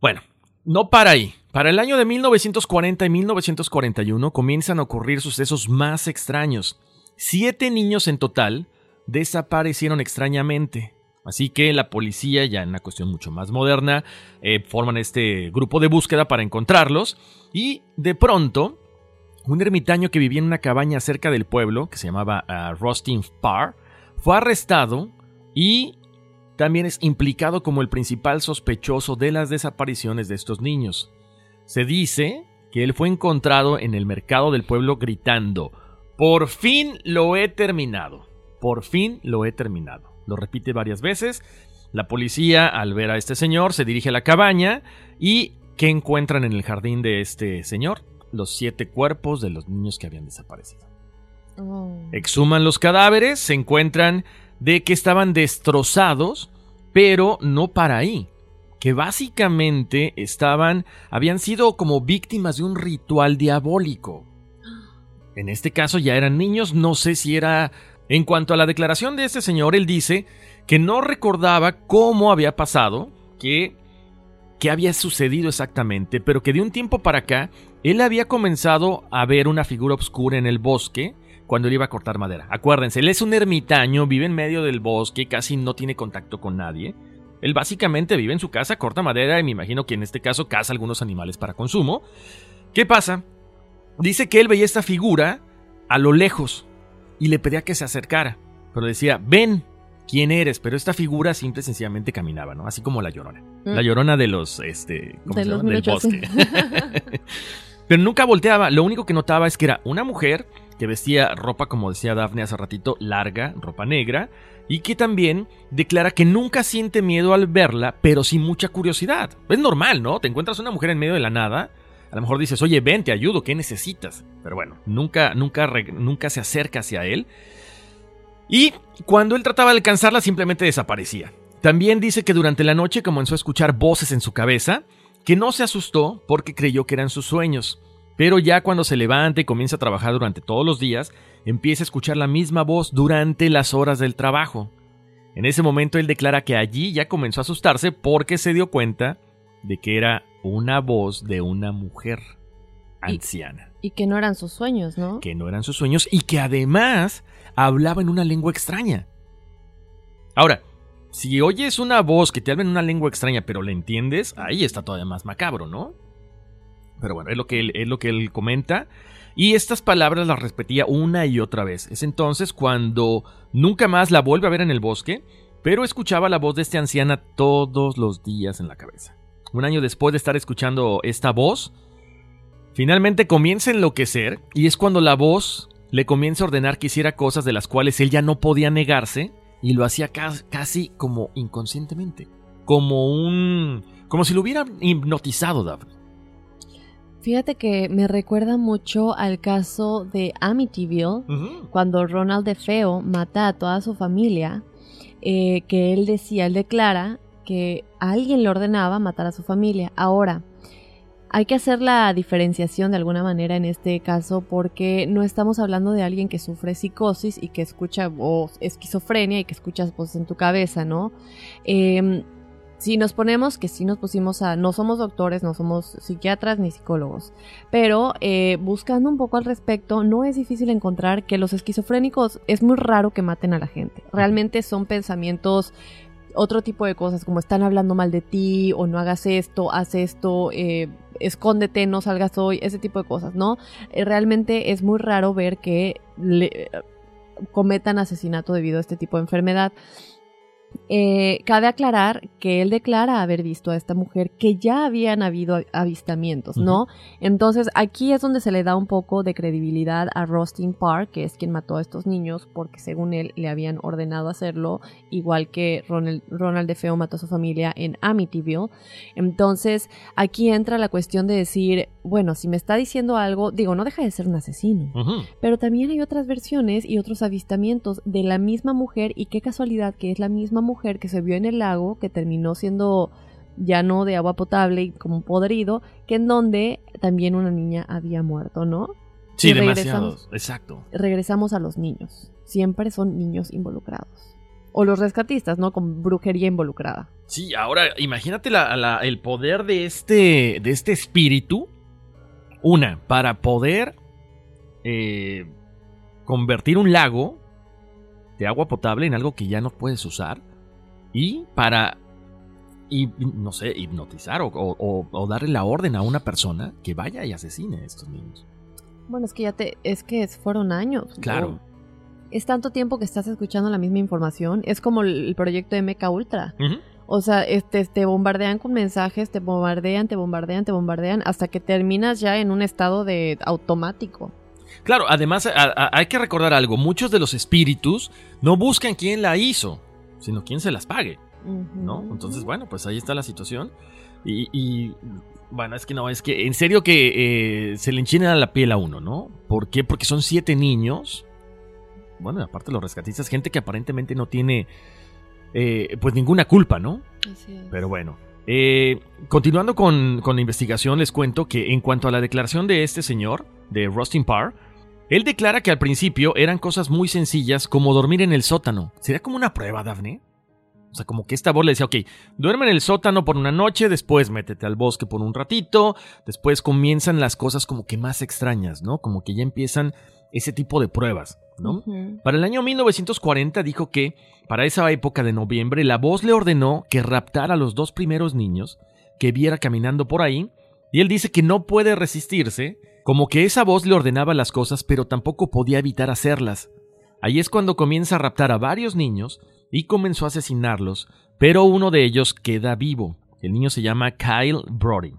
Bueno, no para ahí. Para el año de 1940 y 1941 comienzan a ocurrir sucesos más extraños. Siete niños en total desaparecieron extrañamente. Así que la policía, ya en una cuestión mucho más moderna, eh, forman este grupo de búsqueda para encontrarlos. Y de pronto, un ermitaño que vivía en una cabaña cerca del pueblo, que se llamaba ah, Rustin Parr, fue arrestado y también es implicado como el principal sospechoso de las desapariciones de estos niños. Se dice que él fue encontrado en el mercado del pueblo gritando, por fin lo he terminado, por fin lo he terminado. Lo repite varias veces. La policía, al ver a este señor, se dirige a la cabaña y ¿qué encuentran en el jardín de este señor? Los siete cuerpos de los niños que habían desaparecido. Oh. Exhuman los cadáveres, se encuentran de que estaban destrozados, pero no para ahí. Que básicamente estaban, habían sido como víctimas de un ritual diabólico. En este caso ya eran niños, no sé si era... En cuanto a la declaración de este señor, él dice que no recordaba cómo había pasado, que había sucedido exactamente, pero que de un tiempo para acá, él había comenzado a ver una figura oscura en el bosque, cuando él iba a cortar madera. Acuérdense, él es un ermitaño, vive en medio del bosque, casi no tiene contacto con nadie. Él básicamente vive en su casa, corta madera y me imagino que en este caso caza algunos animales para consumo. ¿Qué pasa? Dice que él veía esta figura a lo lejos y le pedía que se acercara, pero decía, ven, ¿quién eres? Pero esta figura simple y sencillamente caminaba, ¿no? Así como la llorona. Mm. La llorona de los, este, ¿cómo De se los llama? Del 1800. bosque. Pero nunca volteaba. Lo único que notaba es que era una mujer que vestía ropa, como decía Daphne hace ratito, larga, ropa negra, y que también declara que nunca siente miedo al verla, pero sí mucha curiosidad. Es normal, ¿no? Te encuentras una mujer en medio de la nada. A lo mejor dices, oye, ven, te ayudo, ¿qué necesitas? Pero bueno, nunca, nunca, nunca se acerca hacia él. Y cuando él trataba de alcanzarla, simplemente desaparecía. También dice que durante la noche comenzó a escuchar voces en su cabeza, que no se asustó porque creyó que eran sus sueños. Pero ya cuando se levanta y comienza a trabajar durante todos los días, empieza a escuchar la misma voz durante las horas del trabajo. En ese momento él declara que allí ya comenzó a asustarse porque se dio cuenta de que era una voz de una mujer anciana, Y que no eran sus sueños, ¿no? que no eran sus sueños y que además hablaba en una lengua extraña. Ahora, si oyes una voz que te habla en una lengua extraña pero la entiendes, ahí está todavía más macabro, ¿no? Pero bueno, es lo que él, es lo que él comenta. y estas palabras las repetía una y otra vez. Es entonces cuando nunca más la vuelve a ver en el bosque, pero escuchaba la voz de esta anciana todos los días en la cabeza. Un año después de estar escuchando esta voz, finalmente comienza a enloquecer y es cuando la voz le comienza a ordenar que hiciera cosas de las cuales él ya no podía negarse y lo hacía casi como inconscientemente, como un como si lo hubieran hipnotizado Daphne. Fíjate que me recuerda mucho al caso de Amityville, cuando Ronald DeFeo mata a toda su familia, eh, que él decía, él declara que alguien le ordenaba matar a su familia. Ahora, hay que hacer la diferenciación de alguna manera en este caso porque no estamos hablando de alguien que sufre psicosis y que escucha voz, esquizofrenia y que escuchas voces en tu cabeza, ¿no? Eh, si nos ponemos, que si nos pusimos a, no somos doctores, no somos psiquiatras ni psicólogos, pero eh, buscando un poco al respecto, no es difícil encontrar que los esquizofrénicos es muy raro que maten a la gente. Realmente son pensamientos, otro tipo de cosas, como están hablando mal de ti, o no hagas esto, haz esto, eh, escóndete, no salgas hoy, ese tipo de cosas, ¿no? Eh, realmente es muy raro ver que cometan asesinato debido a este tipo de enfermedad. Eh, cabe aclarar que él declara haber visto a esta mujer que ya habían habido avistamientos, ¿no? Entonces aquí es donde se le da un poco de credibilidad a Rustin Park, que es quien mató a estos niños, porque según él le habían ordenado hacerlo, igual que Ronald, Ronald DeFeo mató a su familia en Amityville. Entonces aquí entra la cuestión de decir, bueno, si me está diciendo algo, digo, no deja de ser un asesino, pero también hay otras versiones y otros avistamientos de la misma mujer y qué casualidad que es la misma mujer que se vio en el lago, que terminó siendo ya no de agua potable y como podrido, que en donde también una niña había muerto, ¿no? Sí, demasiados, exacto. Regresamos a los niños. Siempre son niños involucrados. O los rescatistas, ¿no? Con brujería involucrada. Sí, ahora imagínate el poder de este, de este espíritu. Una, para poder eh, convertir un lago de agua potable en algo que ya no puedes usar y para, y, no sé, hipnotizar o, darle la orden a una persona que vaya y asesine a estos niños. Bueno, es que ya te, es que fueron años. Claro. Es tanto tiempo que estás escuchando la misma información. Es como el, proyecto de MK Ultra. O sea, este, te bombardean con mensajes, te bombardean, te bombardean, te bombardean, hasta que terminas ya en un estado de automático. Claro, además hay que recordar algo, muchos de los espíritus no buscan quién la hizo sino quien se las pague, ¿no? Entonces, bueno, pues ahí está la situación. Y, bueno, es que no, es que en serio que eh, se le enchina la piel a uno, ¿no? ¿Por qué? Porque son siete niños. Bueno, aparte los rescatistas, gente que aparentemente no tiene eh, pues ninguna culpa, ¿no? Así es. Pero bueno. Eh, continuando con, con, la investigación, les cuento que en cuanto a la declaración de este señor, de Rustin Parr, él declara que al principio eran cosas muy sencillas como dormir en el sótano. ¿Sería como una prueba, Daphne? O sea, como que esta voz le decía, ok, duerme en el sótano por una noche, después métete al bosque por un ratito, después comienzan las cosas como que más extrañas, ¿no? Como que ya empiezan ese tipo de pruebas, ¿no? Para el año 1940 dijo que, para esa época de noviembre, la voz le ordenó que raptara a los dos primeros niños que viera caminando por ahí, y él dice que no puede resistirse como que esa voz le ordenaba las cosas, pero tampoco podía evitar hacerlas. Ahí es cuando comienza a raptar a varios niños y comenzó a asesinarlos, pero uno de ellos queda vivo. El niño se llama Kyle Brody.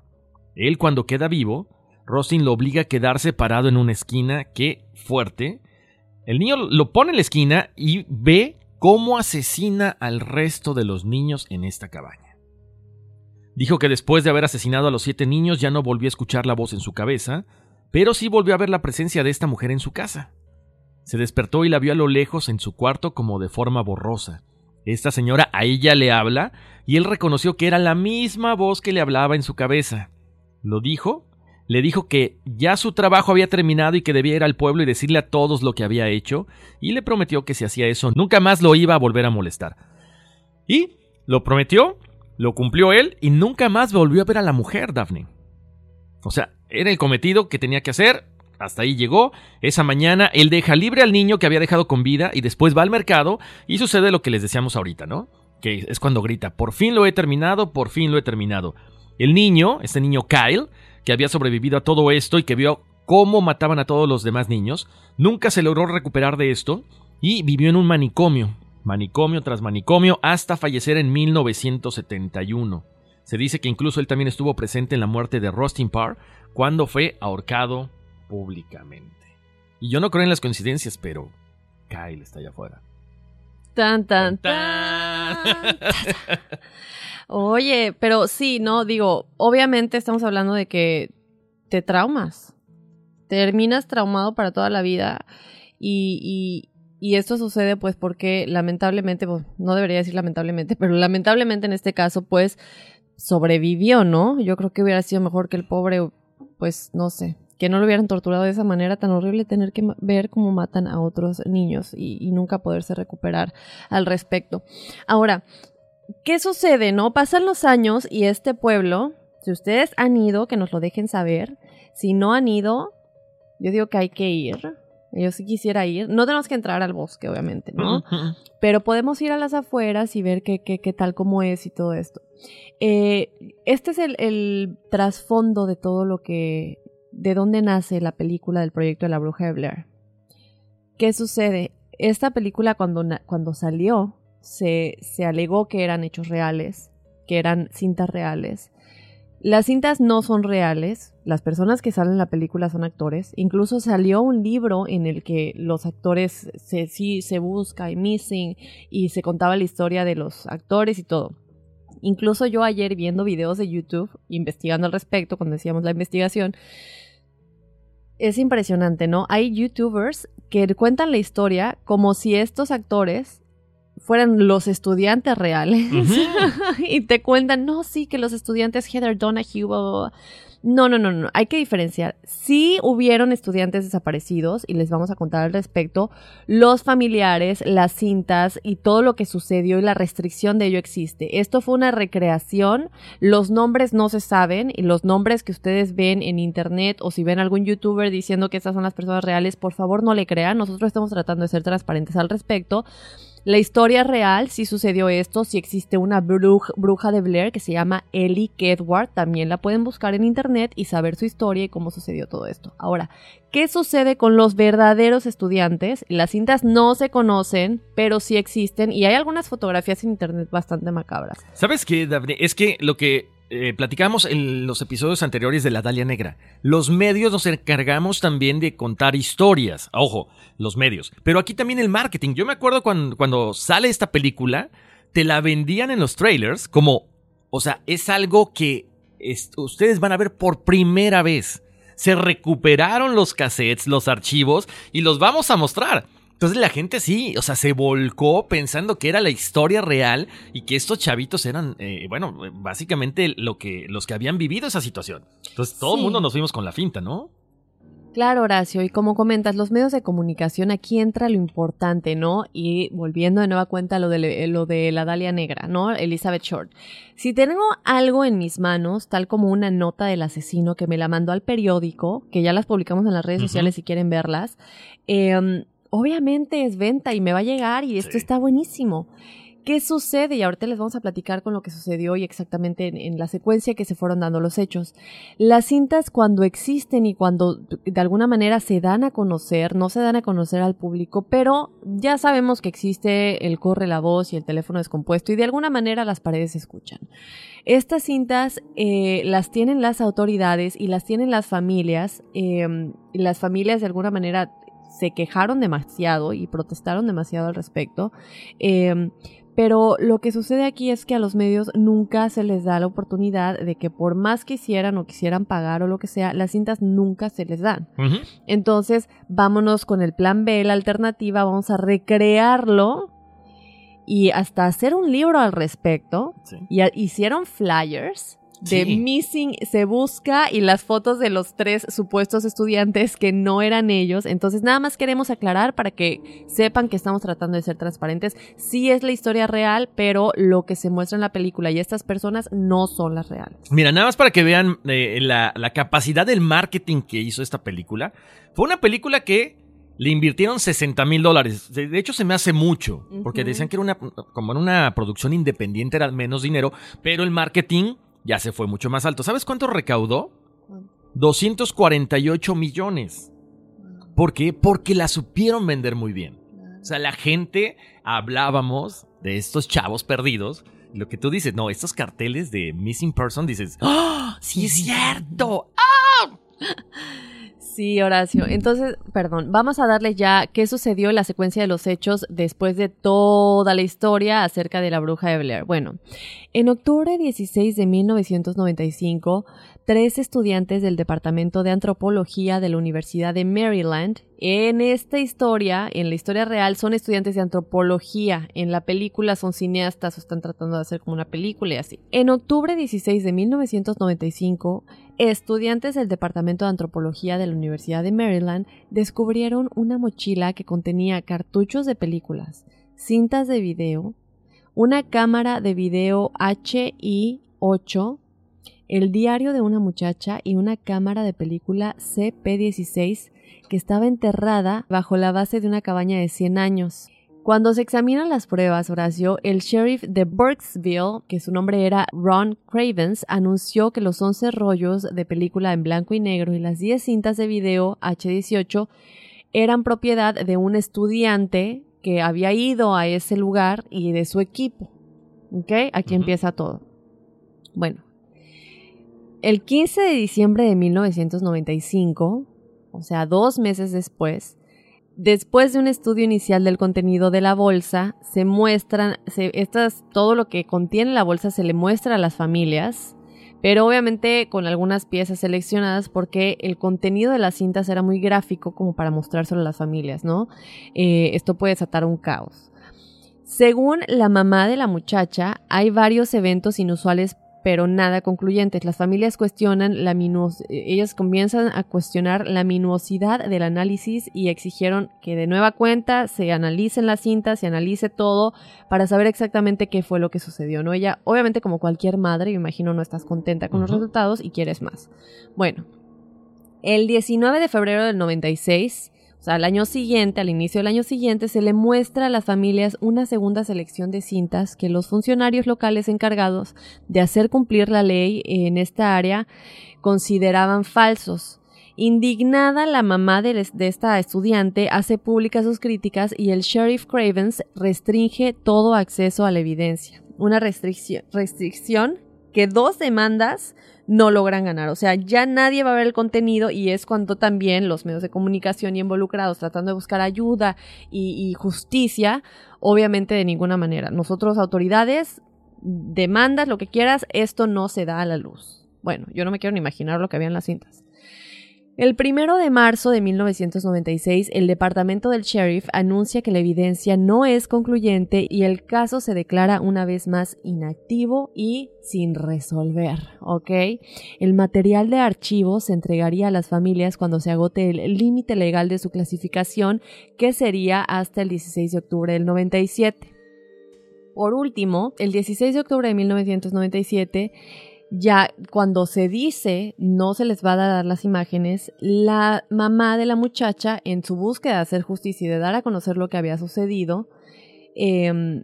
Él cuando queda vivo, Rosin lo obliga a quedarse parado en una esquina que, fuerte, el niño lo pone en la esquina y ve cómo asesina al resto de los niños en esta cabaña. Dijo que después de haber asesinado a los siete niños ya no volvió a escuchar la voz en su cabeza, pero sí volvió a ver la presencia de esta mujer en su casa. Se despertó y la vio a lo lejos en su cuarto como de forma borrosa. Esta señora a ella le habla y él reconoció que era la misma voz que le hablaba en su cabeza. Lo dijo, le dijo que ya su trabajo había terminado y que debía ir al pueblo y decirle a todos lo que había hecho, y le prometió que si hacía eso nunca más lo iba a volver a molestar. Y lo prometió, lo cumplió él y nunca más volvió a ver a la mujer, Daphne. O sea, era el cometido que tenía que hacer. Hasta ahí llegó. Esa mañana él deja libre al niño que había dejado con vida y después va al mercado y sucede lo que les decíamos ahorita, ¿no? Que es cuando grita, por fin lo he terminado, por fin lo he terminado. El niño, este niño Kyle, que había sobrevivido a todo esto y que vio cómo mataban a todos los demás niños. Nunca se logró recuperar de esto y vivió en un manicomio, manicomio tras manicomio, hasta fallecer en 1971. Se dice que incluso él también estuvo presente en la muerte de Rustin Parr cuando fue ahorcado públicamente. Y yo no creo en las coincidencias, pero Kyle está allá afuera. Tan, tan, tan. Oye, pero sí, no, digo, obviamente estamos hablando de que te traumas. Terminas traumado para toda la vida. Y, y, esto sucede pues porque lamentablemente, pues, no debería decir lamentablemente, pero lamentablemente en este caso pues sobrevivió, ¿no? Yo creo que hubiera sido mejor que el pobre, pues no sé, que no lo hubieran torturado de esa manera tan horrible, tener que ver cómo matan a otros niños y, y nunca poderse recuperar al respecto. Ahora, ¿qué sucede, no? Pasan los años y este pueblo, si ustedes han ido, que nos lo dejen saber. Si no han ido, yo digo que hay que ir. Yo sí quisiera ir. No tenemos que entrar al bosque, obviamente, ¿no? Pero podemos ir a las afueras y ver qué, qué, qué tal, cómo es y todo esto. Eh, este es el, el trasfondo de todo lo que... de dónde nace la película del proyecto de la bruja de Blair. ¿Qué sucede? Esta película cuando, cuando salió se, se alegó que eran hechos reales, que eran cintas reales. Las cintas no son reales, las personas que salen en la película son actores. Incluso salió un libro en el que los actores se, sí se busca y missing y se contaba la historia de los actores y todo. Incluso yo ayer viendo videos de YouTube, investigando al respecto, cuando decíamos la investigación, es impresionante, ¿no? Hay youtubers que cuentan la historia como si estos actores fueran los estudiantes reales y te cuentan, no, sí, que los estudiantes Heather Donahue, no, no, no, no, hay que diferenciar. Sí hubieron estudiantes desaparecidos y les vamos a contar al respecto. Los familiares, las cintas y todo lo que sucedió y la restricción de ello existe. Esto fue una recreación. Los nombres no se saben y los nombres que ustedes ven en internet o si ven algún youtuber diciendo que estas son las personas reales, por favor no le crean. Nosotros estamos tratando de ser transparentes al respecto. La historia real, si sucedió esto, si existe una bruja, de Blair que se llama Ellie Kedward, también la pueden buscar en internet y saber su historia y cómo sucedió todo esto. Ahora, ¿qué sucede con los verdaderos estudiantes? Las cintas no se conocen, pero sí existen y hay algunas fotografías en internet bastante macabras. ¿Sabes qué, Daphne? Es que lo que eh, platicamos en los episodios anteriores de La Dalia Negra. Los medios nos encargamos también de contar historias. Ojo, los medios. Pero aquí también el marketing. Yo me acuerdo cuando, cuando sale esta película, te la vendían en los trailers como, o sea, es algo que ustedes van a ver por primera vez. Se recuperaron los cassettes, los archivos y los vamos a mostrar. Entonces la gente sí, o sea, se volcó pensando que era la historia real y que estos chavitos eran, eh, bueno, básicamente lo que, los que habían vivido esa situación. Entonces todo el mundo nos fuimos con la finta, ¿no? Claro, Horacio, y como comentas, los medios de comunicación, aquí entra lo importante, ¿no? Y volviendo de nueva cuenta lo de, lo de la Dalia Negra, ¿no? Elizabeth Short. Si tengo algo en mis manos, tal como una nota del asesino que me la mandó al periódico, que ya las publicamos en las redes sociales si quieren verlas, eh, obviamente es venta y me va a llegar y esto está buenísimo. ¿Qué sucede? Y ahorita les vamos a platicar con lo que sucedió y exactamente en, la secuencia que se fueron dando los hechos. Las cintas cuando existen y cuando de alguna manera se dan a conocer, no se dan a conocer al público, pero ya sabemos que existe el corre la voz y el teléfono descompuesto y de alguna manera las paredes se escuchan. Estas cintas eh, las tienen las autoridades y las tienen las familias. Eh, las familias de alguna manera se quejaron demasiado y protestaron demasiado al respecto. Em, pero lo que sucede aquí es que a los medios nunca se les da la oportunidad de que por más quisieran o quisieran pagar o lo que sea, las cintas nunca se les dan. Entonces, vámonos con el plan B, la alternativa, vamos a recrearlo y hasta hacer un libro al respecto. Y hicieron flyers de Missing se busca y las fotos de los tres supuestos estudiantes que no eran ellos. Entonces nada más queremos aclarar para que sepan que estamos tratando de ser transparentes. Sí es la historia real, pero lo que se muestra en la película y estas personas no son las reales. Mira, nada más para que vean eh, la, capacidad del marketing que hizo esta película. Fue una película que le invirtieron 60 mil dólares. De hecho, se me hace mucho, porque decían que era una, como en una producción independiente era menos dinero, pero el marketing ya se fue mucho más alto. ¿Sabes cuánto recaudó? 248 millones. ¿Por qué? Porque la supieron vender muy bien. O sea, la gente hablábamos de estos chavos perdidos. Lo que tú dices, no, estos carteles de Missing Person, dices, ¡Ah! ¡Sí es cierto! ¡Ah! Sí, Horacio. Entonces, perdón, vamos a darle ya qué sucedió en la secuencia de los hechos después de toda la historia acerca de la bruja de Blair. Bueno, en octubre 16 de 1995, tres estudiantes del Departamento de Antropología de la Universidad de Maryland. En esta historia, en la historia real, son estudiantes de antropología. En la película son cineastas o están tratando de hacer como una película y así. En octubre 16 de 1995, estudiantes del Departamento de Antropología de la Universidad de Maryland descubrieron una mochila que contenía cartuchos de películas, cintas de video, una cámara de video HI-8, el diario de una muchacha y una cámara de película CP16 que estaba enterrada bajo la base de una cabaña de 100 años. Cuando se examinan las pruebas, Horacio, el sheriff de Burkesville, que su nombre era Ron Cravens, anunció que los 11 rollos de película en blanco y negro y las 10 cintas de video H18 eran propiedad de un estudiante que había ido a ese lugar y de su equipo. ¿Ok? Aquí empieza todo. Bueno, el 15 de diciembre de 1995, o sea, dos meses después, después de un estudio inicial del contenido de la bolsa, se muestran, estas, todo lo que contiene la bolsa se le muestra a las familias, pero obviamente con algunas piezas seleccionadas porque el contenido de las cintas era muy gráfico como para mostrárselo a las familias, ¿no? Eh, esto puede desatar un caos. Según la mamá de la muchacha, hay varios eventos inusuales pero nada concluyentes. Las familias cuestionan la minus ellas comienzan a cuestionar la minuosidad del análisis y exigieron que de nueva cuenta se analicen las cintas, se analice todo para saber exactamente qué fue lo que sucedió, ¿no? Ella, obviamente como cualquier madre, me imagino no estás contenta con los resultados y quieres más. Bueno, el 19 de febrero del 96 o sea, al año siguiente, al inicio del año siguiente, se le muestra a las familias una segunda selección de cintas que los funcionarios locales encargados de hacer cumplir la ley en esta área consideraban falsos. Indignada, la mamá de, esta estudiante hace públicas sus críticas y el sheriff Cravens restringe todo acceso a la evidencia. Una restricción, restricción que dos demandas no logran ganar. O sea, ya nadie va a ver el contenido y es cuando también los medios de comunicación y involucrados tratando de buscar ayuda y, justicia, obviamente de ninguna manera. Nosotros, autoridades, demandas, lo que quieras, esto no se da a la luz. Bueno, yo no me quiero ni imaginar lo que había en las cintas. El primero de marzo de 1996, el departamento del sheriff anuncia que la evidencia no es concluyente y el caso se declara una vez más inactivo y sin resolver, ¿ok? El material de archivo se entregaría a las familias cuando se agote el límite legal de su clasificación, que sería hasta el 16 de octubre del 97. Por último, el 16 de octubre de 1997, ya cuando se dice no se les va a dar las imágenes, la mamá de la muchacha, en su búsqueda de hacer justicia y de dar a conocer lo que había sucedido, em,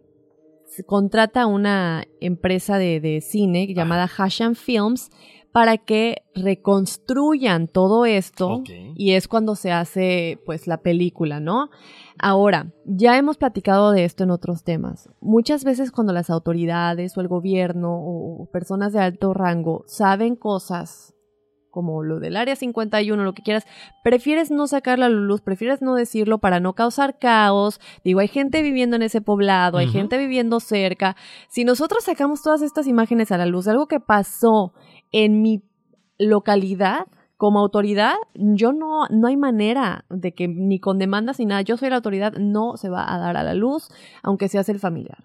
contrata una empresa de, cine llamada Hashan Films para que reconstruyan todo esto y es cuando se hace pues la película, ¿no? Ahora, ya hemos platicado de esto en otros temas. Muchas veces cuando las autoridades o el gobierno o personas de alto rango saben cosas como lo del área 51, lo que quieras, prefieres no sacarla a la luz, prefieres no decirlo para no causar caos. Digo, hay gente viviendo en ese poblado, hay gente viviendo cerca. Si nosotros sacamos todas estas imágenes a la luz, algo que pasó en mi localidad, como autoridad, yo no, no hay manera de que ni con demandas ni nada, yo soy la autoridad, no se va a dar a la luz, aunque seas el familiar.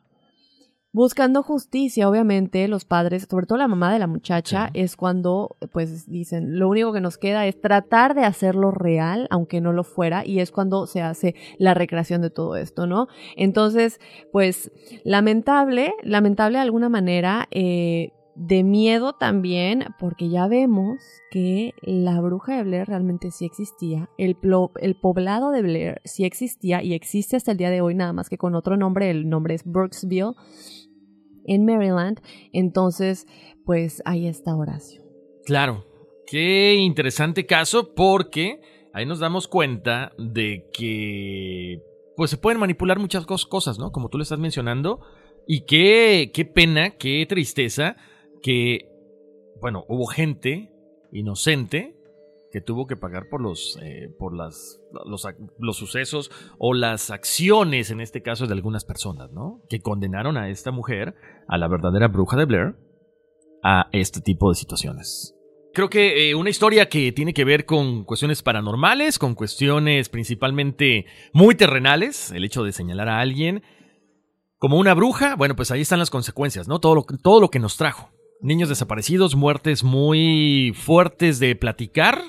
Buscando justicia, obviamente, los padres, sobre todo la mamá de la muchacha, es cuando, pues, dicen, lo único que nos queda es tratar de hacerlo real, aunque no lo fuera, y es cuando se hace la recreación de todo esto, ¿no? Entonces, pues, lamentable, lamentable de alguna manera, eh, de miedo también, porque ya vemos que la bruja de Blair realmente sí existía, el, el, poblado de Blair sí existía y existe hasta el día de hoy, nada más que con otro nombre, el nombre es Brooksville, en Maryland. Entonces, pues ahí está Horacio. Claro, Qué interesante caso porque ahí nos damos cuenta de que pues se pueden manipular muchas cosas, ¿no? Como tú le estás mencionando. Y qué, qué pena, qué tristeza que, bueno, hubo gente inocente que tuvo que pagar por los, eh, por las, los, sucesos o las acciones, en este caso, de algunas personas, ¿no? Que condenaron a esta mujer, a la verdadera bruja de Blair, a este tipo de situaciones. Creo que eh, una historia que tiene que ver con cuestiones paranormales, con cuestiones principalmente muy terrenales, el hecho de señalar a alguien como una bruja, bueno, pues ahí están las consecuencias, ¿no? Todo lo, todo lo que nos trajo. Niños desaparecidos, muertes muy fuertes de platicar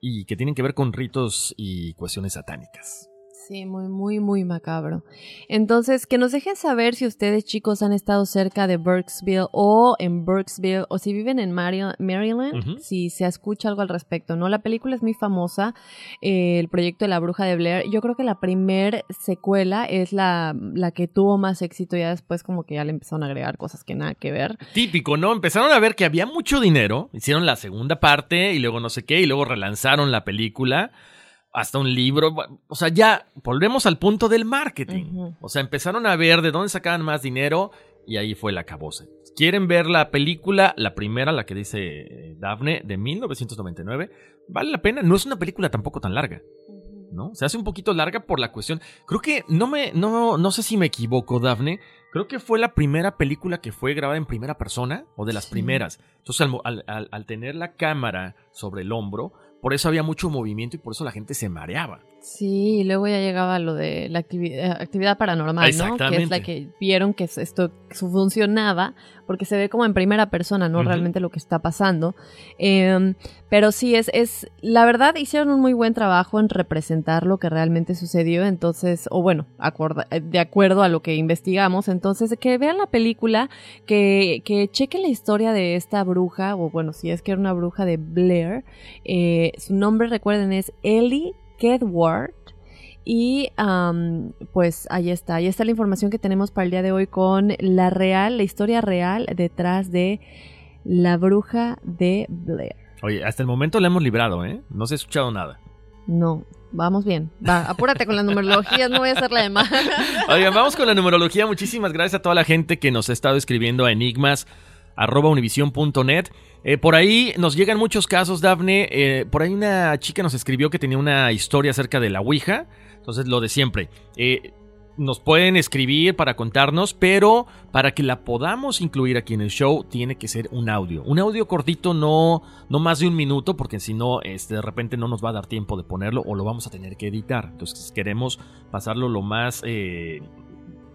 y que tienen que ver con ritos y cuestiones satánicas. Sí, muy, muy, muy macabro. Entonces, que nos dejen saber si ustedes, chicos, han estado cerca de Burkesville o en Burkesville o si viven en Maryland, si se escucha algo al respecto, ¿no? La película es muy famosa, eh, el proyecto de la bruja de Blair. Yo creo que la primer secuela es la, la que tuvo más éxito, ya después como que ya le empezaron a agregar cosas que nada que ver. Típico, ¿no? Empezaron a ver que había mucho dinero, hicieron la segunda parte y luego no sé qué, y luego relanzaron la película hasta un libro. O sea, ya volvemos al punto del marketing. O sea, empezaron a ver de dónde sacaban más dinero y ahí fue la cabose. ¿Quieren ver la película, la primera, la que dice Daphne, de 1999? Vale la pena. No es una película tampoco tan larga. ¿No? Se hace un poquito larga por la cuestión. Creo que no me. No, no sé si me equivoco, Daphne. Creo que fue la primera película que fue grabada en primera persona. O de las primeras. Entonces, al tener la cámara sobre el hombro por eso había mucho movimiento y por eso la gente se mareaba. Sí, y luego ya llegaba lo de la eh, actividad, paranormal, ¿no? Que es la que vieron que esto funcionaba, porque se ve como en primera persona, ¿no? Realmente lo que está pasando. Em, pero sí, es, es, la verdad, hicieron un muy buen trabajo en representar lo que realmente sucedió, entonces, o bueno, eh, de acuerdo a lo que investigamos, entonces, que vean la película, que, que chequen la historia de esta bruja, o bueno, si es que era una bruja de Blair, eh, su nombre, recuerden, es Ellie Ward Y pues ahí está, ahí está la información que tenemos para el día de hoy con la real, la historia real detrás de la bruja de Blair. Oye, hasta el momento la hemos librado, ¿eh? No se ha escuchado nada. No, vamos bien. Va, apúrate con las numerologías, no voy a hacer la de más. Oigan, vamos con la numerología. Muchísimas gracias a toda la gente que nos ha estado escribiendo a enigmas univision.net. Eh, por ahí nos llegan muchos casos, Dafne. Eh, por ahí una chica nos escribió que tenía una historia acerca de la Ouija. Entonces, lo de siempre. Eh, nos pueden escribir para contarnos, pero para que la podamos incluir aquí en el show, tiene que ser un audio. Un audio cortito, no, no más de un minuto, porque si no, este, de repente no nos va a dar tiempo de ponerlo o lo vamos a tener que editar. Entonces, queremos pasarlo lo más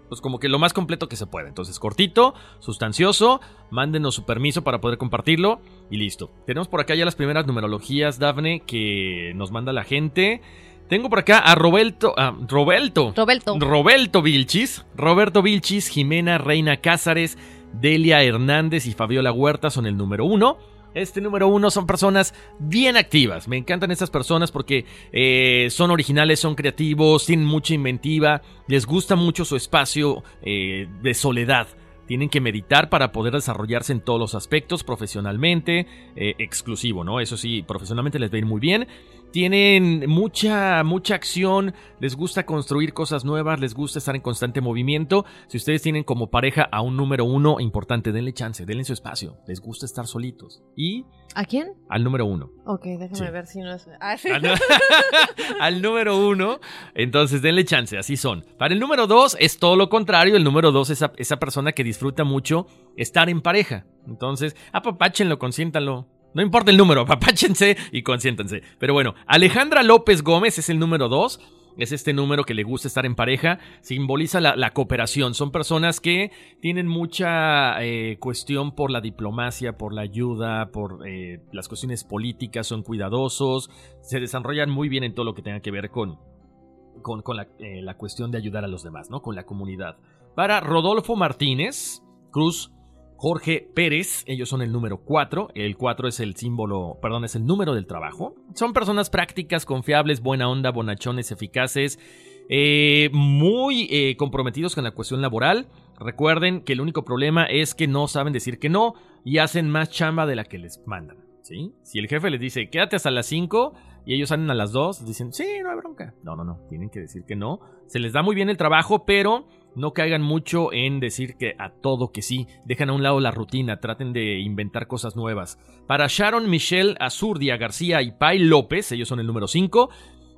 pues como que lo más completo que se puede. Entonces, cortito, sustancioso, mándenos su permiso para poder compartirlo y listo. Tenemos por acá ya las primeras numerologías, Dafne, que nos manda la gente. Tengo por acá a Roberto, a Roberto, Roberto, Roberto Vilchis, Roberto Vilchis, Jimena Reina Cázares, Delia Hernández y Fabiola Huerta son el número uno. Este número uno son personas bien activas. Me encantan estas personas porque eh, son originales, son creativos, tienen mucha inventiva, les gusta mucho su espacio eh, de soledad. Tienen que meditar para poder desarrollarse en todos los aspectos, profesionalmente, eh, exclusivo, ¿no? Eso sí, profesionalmente les va a ir muy bien tienen mucha, mucha acción, les gusta construir cosas nuevas, les gusta estar en constante movimiento. Si ustedes tienen como pareja a un número uno importante, denle chance, denle su espacio. Les gusta estar solitos. ¿Y? ¿A quién? Al número uno. Ok, déjame ver si no es... Ah, al, número uno, entonces denle chance, así son. Para el número dos es todo lo contrario, el número dos es esa, esa persona que disfruta mucho estar en pareja. Entonces, apapáchenlo, consiéntanlo. No importa el número, apapáchense y consiéntense. Pero bueno, Alejandra López Gómez es el número 2. Es este número que le gusta estar en pareja. Simboliza la, cooperación. Son personas que tienen mucha eh, cuestión por la diplomacia, por la ayuda, por eh, las cuestiones políticas. Son cuidadosos. Se desarrollan muy bien en todo lo que tenga que ver con, con, la, eh, la, cuestión de ayudar a los demás, ¿no? Con la comunidad. Para Rodolfo Martínez Cruz Jorge Pérez, ellos son el número 4, el 4 es el símbolo, perdón, es el número del trabajo. Son personas prácticas, confiables, buena onda, bonachones, eficaces, eh, muy eh, comprometidos con la cuestión laboral. Recuerden que el único problema es que no saben decir que no y hacen más chamba de la que les mandan. ¿sí? Si el jefe les dice, quédate hasta las 5 y ellos salen a las 2, dicen, sí, no hay bronca. No, no, no, tienen que decir que no. Se les da muy bien el trabajo, pero no caigan mucho en decir que a todo que sí. Dejan a un lado la rutina, traten de inventar cosas nuevas. Para Sharon, Michelle, Azurdia, García y Pai López, ellos son el número 5.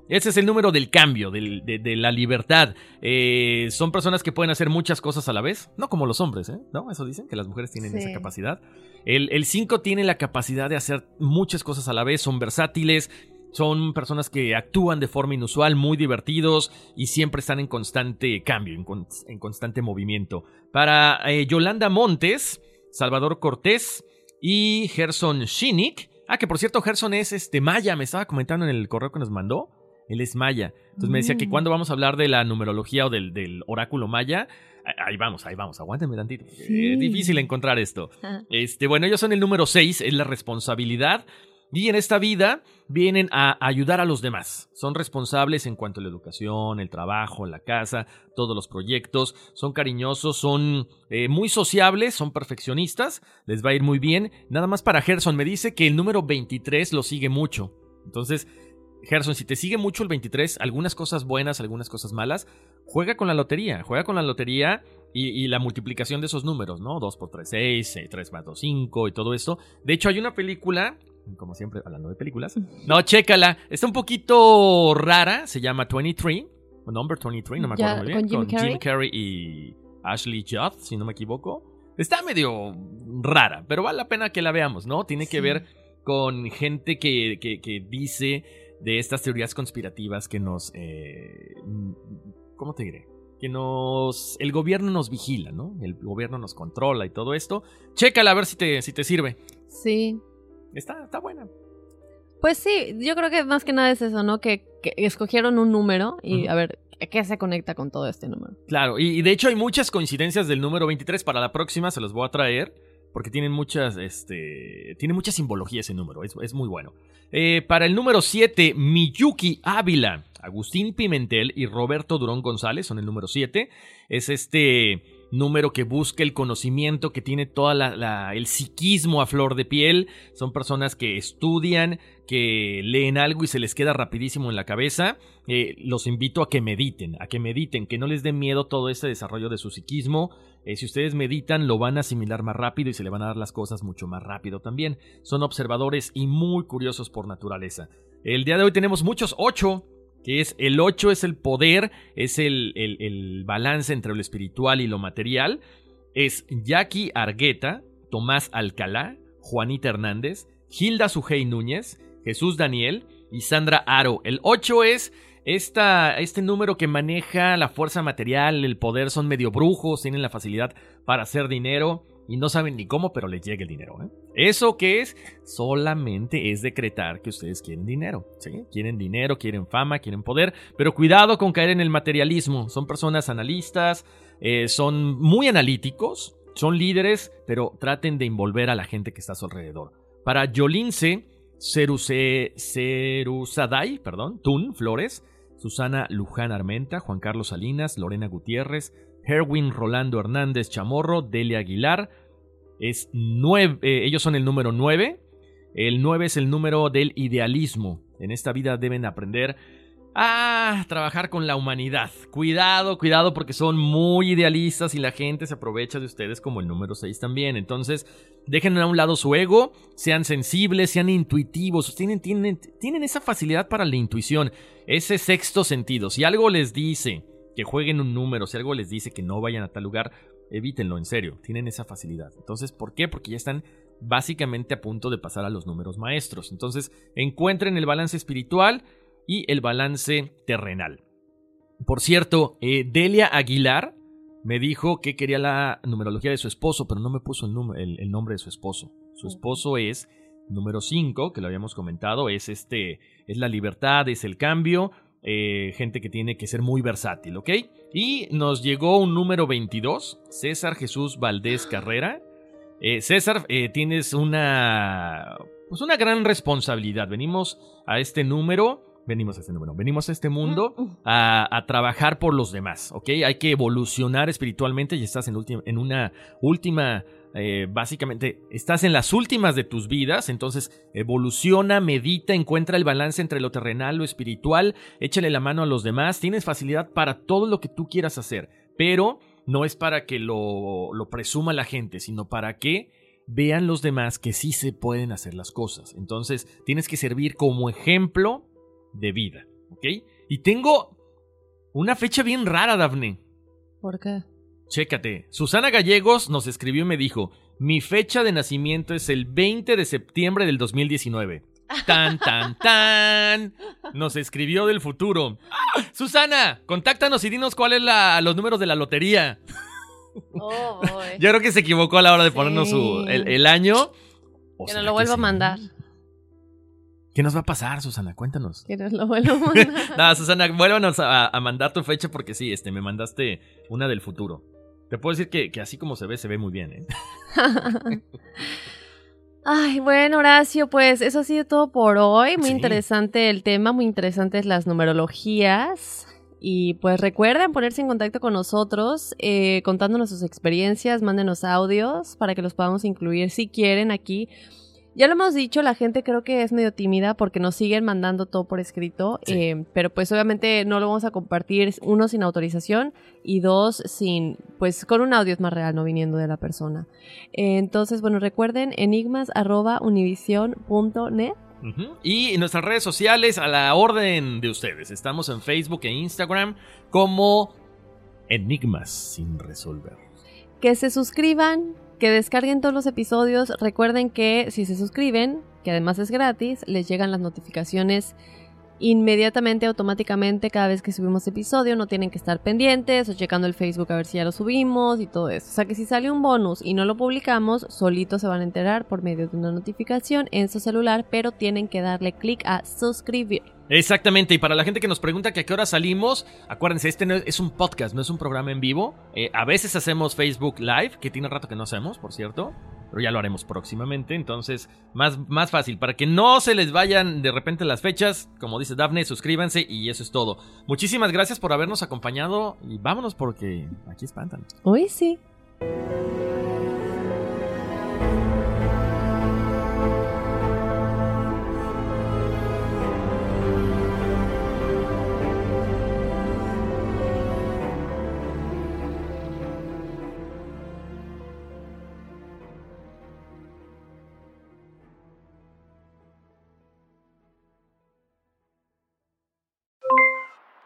Ese es el número del cambio, de, la libertad. Eh, son personas que pueden hacer muchas cosas a la vez, no como los hombres, ¿eh? ¿No? Eso dicen, que las mujeres tienen esa capacidad. El 5 tiene la capacidad de hacer muchas cosas a la vez, son versátiles, son personas que actúan de forma inusual, muy divertidos y siempre están en constante cambio, en, constante movimiento. Para eh, Yolanda Montes, Salvador Cortés y Gerson Shinik. Ah, que por cierto, Gerson es este Maya, me estaba comentando en el correo que nos mandó. Él es Maya. Entonces me decía que mm. cuando vamos a hablar de la numerología o del, oráculo Maya, ahí vamos, ahí vamos, aguántenme tantito. Es difícil encontrar esto. Este, bueno, ellos son el número 6, es la responsabilidad. Y en esta vida vienen a ayudar a los demás. Son responsables en cuanto a la educación, el trabajo, la casa, todos los proyectos. Son cariñosos, son eh, muy sociables, son perfeccionistas. Les va a ir muy bien. Nada más para Gerson, me dice que el número 23 lo sigue mucho. Entonces, Gerson, si te sigue mucho el 23, algunas cosas buenas, algunas cosas malas, juega con la lotería, juega con la lotería y, la multiplicación de esos números, ¿no? 2 por 3, 6, 3 más 2, 5 y todo esto. De hecho, hay una película, como siempre, hablando de películas. No, chécala, está un poquito rara, se llama 23, Number 23, no me acuerdo muy bien, con, Jim, Carrey? y Ashley Judd, si no me equivoco. Está medio rara, pero vale la pena que la veamos, ¿no? Tiene que ver con gente que, que, que dice de estas teorías conspirativas que nos... Eh, ¿Cómo te diré? Que nos... El gobierno nos vigila, ¿no? El gobierno nos controla y todo esto. Chécala a ver si te, si te sirve. Sí. Está, está buena. Pues sí, yo creo que más que nada es eso, ¿no? Que, escogieron un número y a ver, ¿qué se conecta con todo este número? Claro, y, de hecho hay muchas coincidencias del número 23. Para la próxima se los voy a traer porque tienen muchas, este, tiene mucha simbología ese número, es, es muy bueno. Eh, para el número 7, Miyuki Ávila, Agustín Pimentel y Roberto Durón González son el número 7. Es este número que busca el conocimiento, que tiene todo el psiquismo a flor de piel. Son personas que estudian, que leen algo y se les queda rapidísimo en la cabeza. Eh, los invito a que mediten, a que mediten, que no les dé miedo todo ese desarrollo de su psiquismo. Eh, si ustedes meditan, lo van a asimilar más rápido y se le van a dar las cosas mucho más rápido también. Son observadores y muy curiosos por naturaleza. El día de hoy tenemos muchos ocho, que es el 8 es el poder, es el, el, balance entre lo espiritual y lo material. Es Jackie Argueta, Tomás Alcalá, Juanita Hernández, Hilda Sujei Núñez, Jesús Daniel y Sandra Aro. El 8 es esta, este número que maneja la fuerza material, el poder, son medio brujos, tienen la facilidad para hacer dinero y no saben ni cómo, pero les llega el dinero. ¿eh? ¿Eso qué es? Solamente es decretar que ustedes quieren dinero. Quieren dinero, quieren fama, quieren poder, pero cuidado con caer en el materialismo. Son personas analistas, eh, son muy analíticos, son líderes, pero traten de envolver a la gente que está a su alrededor. Para Yolince Cerusadai, perdón, Tun Flores, Susana Luján Armenta, Juan Carlos Salinas, Lorena Gutiérrez, Herwin Rolando Hernández Chamorro, Delia Aguilar. Es nueve, eh, ellos son el número 9. El 9 es el número del idealismo. En esta vida deben aprender a trabajar con la humanidad. Cuidado, cuidado porque son muy idealistas y la gente se aprovecha de ustedes como el número 6 también. Entonces, dejen a un lado su ego, sean sensibles, sean intuitivos, tienen, tienen, tienen esa facilidad para la intuición, ese sexto sentido. Si algo les dice que jueguen un número, si algo les dice que no vayan a tal lugar, evítenlo, en serio, tienen esa facilidad. Entonces, ¿por qué? Porque ya están básicamente a punto de pasar a los números maestros. Entonces, encuentren el balance espiritual y el balance terrenal. Por cierto, eh, Delia Aguilar me dijo que quería la numerología de su esposo, pero no me puso el, el, nombre de su esposo. Su esposo es número 5, que lo habíamos comentado, es este, es la libertad, es el cambio, eh, gente que tiene que ser muy versátil, ¿ok? Y nos llegó un número 22, César Jesús Valdés Carrera. Eh, César, eh, tienes una, pues una gran responsabilidad. Venimos a este número venimos a este mundo, venimos a este mundo a, a trabajar por los demás, ¿ok? Hay que evolucionar espiritualmente y estás en, en una última, eh, básicamente, estás en las últimas de tus vidas, entonces evoluciona, medita, encuentra el balance entre lo terrenal, lo espiritual, échale la mano a los demás, tienes facilidad para todo lo que tú quieras hacer, pero no es para que lo, lo presuma la gente, sino para que vean los demás que sí se pueden hacer las cosas. Entonces, tienes que servir como ejemplo de vida, ¿ok? Y tengo una fecha bien rara, Dafne. ¿Por qué? Chécate. Susana Gallegos nos escribió y me dijo, mi fecha de nacimiento es el 20 de septiembre del 2019. Tan, tan, tan. Nos escribió del futuro. ¡Ah! Susana, contáctanos y dinos cuáles la, los números de la lotería. Oh, boy. Yo creo que se equivocó a la hora de ponernos su, el, el año. ¿O Que nos lo vuelva a mandar. ¿Qué nos va a pasar, Susana? Cuéntanos. Que nos lo vuelva a mandar. No, Susana, vuélvanos a, a mandar tu fecha porque sí, este, me mandaste una del futuro. Te puedo decir que, que así como se ve, se ve muy bien, ¿eh? Ay, bueno, Horacio, pues eso ha sido todo por hoy. Muy Sí. interesante el tema, muy interesantes las numerologías. Y pues recuerden ponerse en contacto con nosotros, eh, contándonos sus experiencias, mándenos audios para que los podamos incluir si quieren aquí. Ya lo hemos dicho, la gente creo que es medio tímida porque nos siguen mandando todo por escrito, Sí. eh, pero pues obviamente no lo vamos a compartir, uno sin autorización y dos sin, pues con un audio es más real, no viniendo de la persona. Eh, entonces, bueno, recuerden enigmas.univision.net. Ujú. Y en nuestras redes sociales, a la orden de ustedes. Estamos en Facebook e Instagram como Enigmas sin resolver. Que se suscriban, que descarguen todos los episodios. Recuerden que si se suscriben, que además es gratis, les llegan las notificaciones inmediatamente, automáticamente, cada vez que subimos episodio. No tienen que estar pendientes o checando el Facebook a ver si ya lo subimos y todo eso. O sea que si sale un bonus y no lo publicamos, solitos se van a enterar por medio de una notificación en su celular, pero tienen que darle clic a suscribir. Exactamente, y para la gente que nos pregunta a qué hora salimos, acuérdense, este no es, es un podcast, no es un programa en vivo. Eh, a veces hacemos Facebook Live, que tiene rato que no hacemos, por cierto, pero ya lo haremos próximamente, entonces más, más fácil, para que no se les vayan de repente las fechas, como dice Dafne, suscríbanse y eso es todo. Muchísimas gracias por habernos acompañado y vámonos porque aquí espantan. Hoy sí.